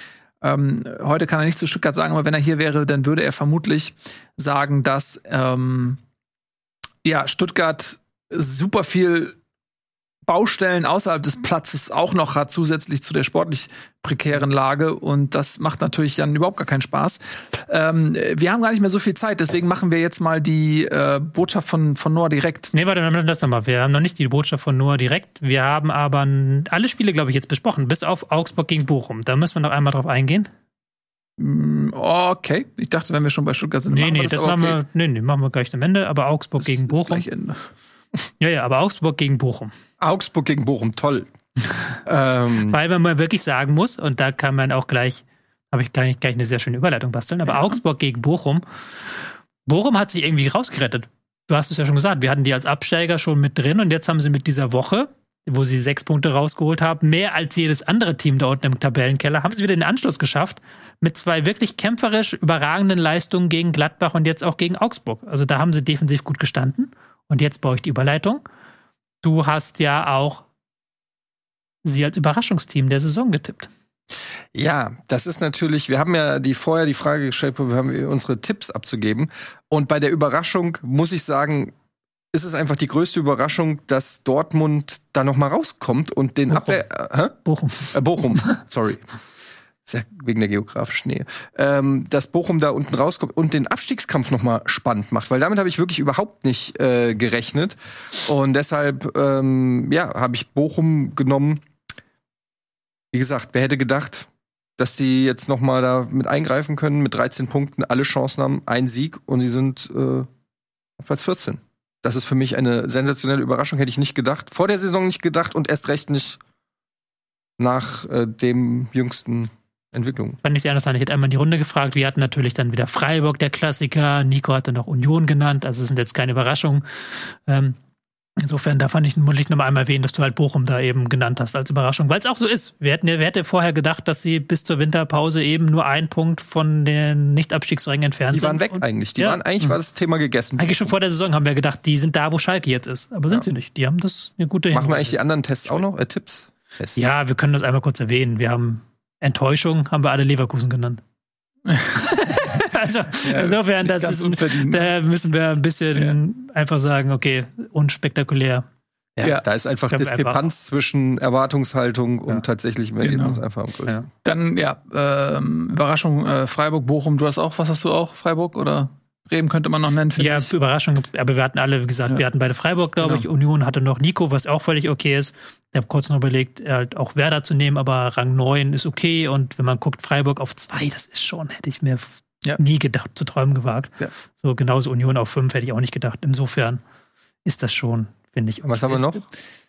Ähm, heute kann er nicht zu Stuttgart sagen, aber wenn er hier wäre, dann würde er vermutlich sagen, dass ähm, ja, Stuttgart super viel Baustellen außerhalb des Platzes auch noch hat, zusätzlich zu der sportlich prekären Lage. Und das macht natürlich dann überhaupt gar keinen Spaß. Ähm, wir haben gar nicht mehr so viel Zeit, deswegen machen wir jetzt mal die äh, Botschaft von, von Noah direkt. Nee, warte, dann lass nochmal. Wir haben noch nicht die Botschaft von Noah direkt. Wir haben aber alle Spiele, glaube ich, jetzt besprochen, bis auf Augsburg gegen Bochum. Da müssen wir noch einmal drauf eingehen. Mm, Okay, ich dachte, wenn wir schon bei Stuttgart sind, Nee, machen nee, wir das, aber machen okay. wir, nee, nee, machen wir gleich am Ende. Aber Augsburg gegen Ist Bochum. gleich Ende. Ja, ja, aber Augsburg gegen Bochum. Augsburg gegen Bochum, toll. ähm, Weil man mal wirklich sagen muss, und da kann man auch gleich, habe ich gleich, gleich eine sehr schöne Überleitung basteln, aber Ja. Augsburg gegen Bochum. Bochum hat sich irgendwie rausgerettet. Du hast es ja schon gesagt, wir hatten die als Absteiger schon mit drin und jetzt haben sie mit dieser Woche, wo sie sechs Punkte rausgeholt haben, mehr als jedes andere Team da unten im Tabellenkeller, haben sie wieder den Anschluss geschafft mit zwei wirklich kämpferisch überragenden Leistungen gegen Gladbach und jetzt auch gegen Augsburg. Also da haben sie defensiv gut gestanden. Und jetzt baue ich die Überleitung. Du hast ja auch sie als Überraschungsteam der Saison getippt. Ja, das ist natürlich, wir haben ja die vorher die Frage gestellt, wir haben unsere Tipps abzugeben. Und bei der Überraschung muss ich sagen, ist es einfach die größte Überraschung, dass Dortmund da noch mal rauskommt und den Bochum. Abwehr. Äh? Bochum. Äh, Bochum, sorry. Wegen der geografischen Nähe. Ähm, dass Bochum da unten rauskommt und den Abstiegskampf noch mal spannend macht, weil damit habe ich wirklich überhaupt nicht äh, gerechnet. Und deshalb, ähm, ja, habe ich Bochum genommen. Wie gesagt, wer hätte gedacht, dass die jetzt noch mal da mit eingreifen können, mit 13 Punkten, alle Chancen haben, ein Sieg und sie sind äh, auf Platz 14. Das ist für mich eine sensationelle Überraschung, hätte ich nicht gedacht. Vor der Saison nicht gedacht und erst recht nicht nach äh, dem jüngsten Entwicklung. Fand ich sehr interessant. Ich hätte einmal die Runde gefragt. Wir hatten natürlich dann wieder Freiburg, der Klassiker. Nico hatte noch Union genannt. Also es sind jetzt keine Überraschungen. Ähm, insofern, da fand ich muss ich noch mal einmal erwähnen, dass du halt Bochum da eben genannt hast als Überraschung. Weil es auch so ist. Wir hätten, wer hätte vorher gedacht, dass sie bis zur Winterpause eben nur ein Punkt von den Nicht-Abstiegsrängen entfernt Die sind. waren weg Und eigentlich. Die Ja. waren eigentlich war das Thema gegessen. Eigentlich schon vor der Saison haben wir gedacht, die sind da, wo Schalke jetzt ist. Aber sind sie nicht. Die haben das eine gute Machen wir eigentlich die anderen Tests auch noch? Äh, Tipps? Tests. Ja, wir können das einmal kurz erwähnen. Wir haben Enttäuschung, haben wir alle Leverkusen genannt. also insofern, nicht das ist, unverdient, da müssen wir ein bisschen einfach sagen, okay, unspektakulär. Ja, Ja. Da ist einfach Diskrepanz zwischen Erwartungshaltung und Ja. tatsächlichem Genau. Ergebnis einfach am größten. Dann, ja, ähm, Überraschung, äh, Freiburg, Bochum, du hast auch, was hast du auch, Freiburg oder Bremen könnte man noch nennen, Ja, ich. Überraschung, aber wir hatten alle, wie gesagt, Ja. wir hatten beide Freiburg, glaube Genau. ich. Union hatte noch Nico, was auch völlig okay ist. Ich habe kurz noch überlegt, halt auch Werder zu nehmen, aber Rang 9 ist okay. Und wenn man guckt, Freiburg auf 2, das ist schon, hätte ich mir Ja. nie gedacht, zu träumen gewagt. Ja. So genauso Union auf 5 hätte ich auch nicht gedacht. Insofern ist das schon, finde ich. Und was haben wir noch?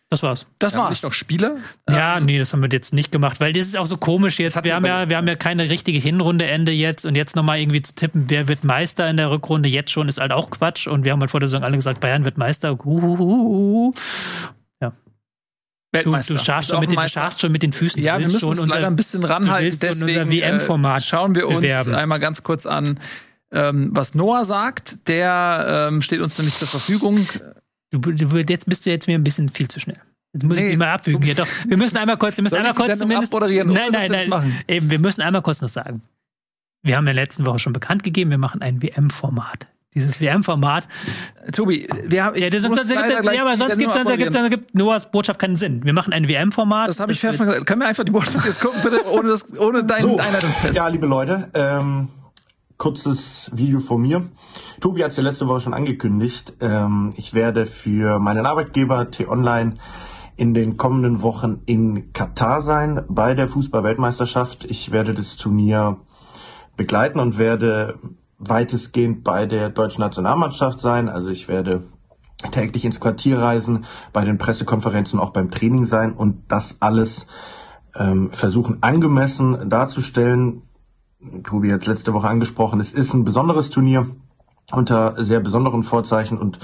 Das war's. Das wir war's. nicht noch Spieler? Ja, nee, das haben wir jetzt nicht gemacht, weil das ist auch so komisch jetzt. Wir haben ja, wir haben ja keine richtige Hinrunde-Ende jetzt und jetzt nochmal irgendwie zu tippen, wer wird Meister in der Rückrunde, jetzt schon ist halt auch Quatsch und wir haben halt vor der Saison alle gesagt, Bayern wird Meister. Uhuhuhu. Du, Weltmeister. du, scharfst Ist schon mit den, du scharfst schon mit den Füßen. Ja, Du wir willst müssen schon uns unser- leider ein bisschen ranhalten. Deswegen WM-Format äh, schauen wir uns bewerben. einmal ganz kurz an, ähm, was Noah sagt. Der ähm, steht uns nämlich zur Verfügung. Du, du, jetzt bist du jetzt mir ein bisschen viel zu schnell. Jetzt muss ich Nee, die mal abwügen hier. Doch, wir müssen einmal kurz, wir müssen ich einmal kurz zumindest. abmoderieren, nein, nein, nein. machen? Eben, wir müssen einmal kurz noch sagen. Wir haben in der letzten Woche schon bekannt gegeben, wir machen ein WM-Format. Dieses WM-Format. Tobi, wir haben. Ja, das, ich muss sonst, leider gleich ja, aber sonst gibt, sonst gibt Noahs Botschaft keinen Sinn. Wir machen ein WM-Format. Das habe ich fair gesagt. Können wir einfach die Botschaft jetzt gucken, bitte, ohne, das, ohne deinen So, Einleitungstest? Ja, liebe Leute, ähm, kurzes Video von mir. Tobi hat es ja letzte Woche schon angekündigt. Ähm, ich werde für meinen Arbeitgeber T-Online in den kommenden Wochen in Katar sein bei der Fußball-Weltmeisterschaft. Ich werde das Turnier begleiten und werde weitestgehend bei der deutschen Nationalmannschaft sein. Also ich werde täglich ins Quartier reisen, bei den Pressekonferenzen auch beim Training sein und das alles ähm, versuchen angemessen darzustellen. Tobi hat es letzte Woche angesprochen, es ist ein besonderes Turnier unter sehr besonderen Vorzeichen und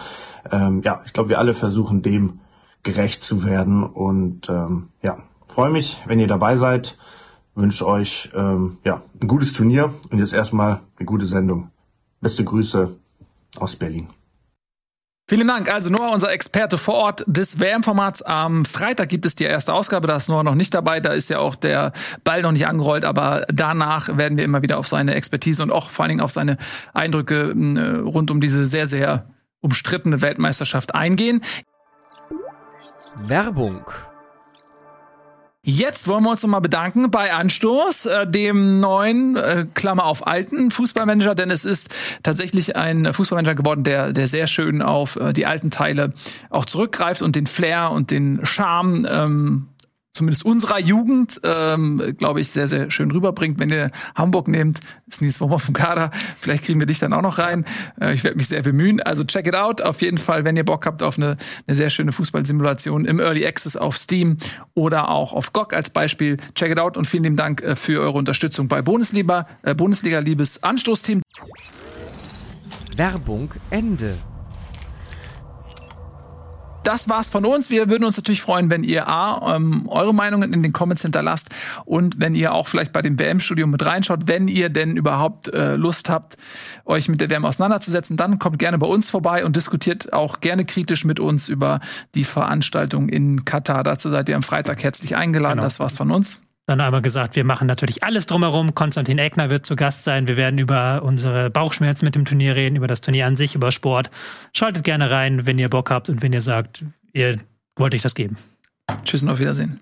ähm, ja, ich glaube, wir alle versuchen dem gerecht zu werden und ähm, ja, freue mich, wenn ihr dabei seid, wünsche euch ähm, ja ein gutes Turnier und jetzt erstmal eine gute Sendung. Beste Grüße aus Berlin. Vielen Dank. Also Noah, unser Experte vor Ort des WM-Formats. Am Freitag gibt es die erste Ausgabe. Da ist Noah noch nicht dabei. Da ist ja auch der Ball noch nicht angerollt. Aber danach werden wir immer wieder auf seine Expertise und auch vor allen Dingen auf seine Eindrücke äh, rund um diese sehr, sehr umstrittene Weltmeisterschaft eingehen. Werbung. Jetzt wollen wir uns nochmal bedanken bei Anstoß, äh, dem neuen, äh, Klammer auf alten Fußballmanager, denn es ist tatsächlich ein Fußballmanager geworden, der, der sehr schön auf äh, die alten Teile auch zurückgreift und den Flair und den Charme, ähm, zumindest unserer Jugend, ähm, glaube ich, sehr, sehr schön rüberbringt. Wenn ihr Hamburg nehmt, ist Nils Wurmer vom Kader, vielleicht kriegen wir dich dann auch noch rein. Äh, ich werde mich sehr bemühen. Also check it out. Auf jeden Fall, wenn ihr Bock habt auf eine, eine sehr schöne Fußballsimulation im Early Access auf Steam oder auch auf GOG als Beispiel. Check it out und vielen lieben Dank äh, für eure Unterstützung bei Bundesliga, äh, Bundesliga liebes Anstoßteam. Werbung Ende. Das war's von uns. Wir würden uns natürlich freuen, wenn ihr A, ähm, eure Meinungen in den Comments hinterlasst und wenn ihr auch vielleicht bei dem WM-Studio mit reinschaut, wenn ihr denn überhaupt äh, Lust habt, euch mit der WM auseinanderzusetzen, dann kommt gerne bei uns vorbei und diskutiert auch gerne kritisch mit uns über die Veranstaltung in Katar. Dazu seid ihr am Freitag herzlich eingeladen. Genau. Das war's von uns dann aber gesagt, wir machen natürlich alles drumherum. Konstantin Eckner wird zu Gast sein. Wir werden über unsere Bauchschmerzen mit dem Turnier reden, über das Turnier an sich, über Sport. Schaltet gerne rein, wenn ihr Bock habt und wenn ihr sagt, ihr wollt euch das geben. Tschüss und auf Wiedersehen.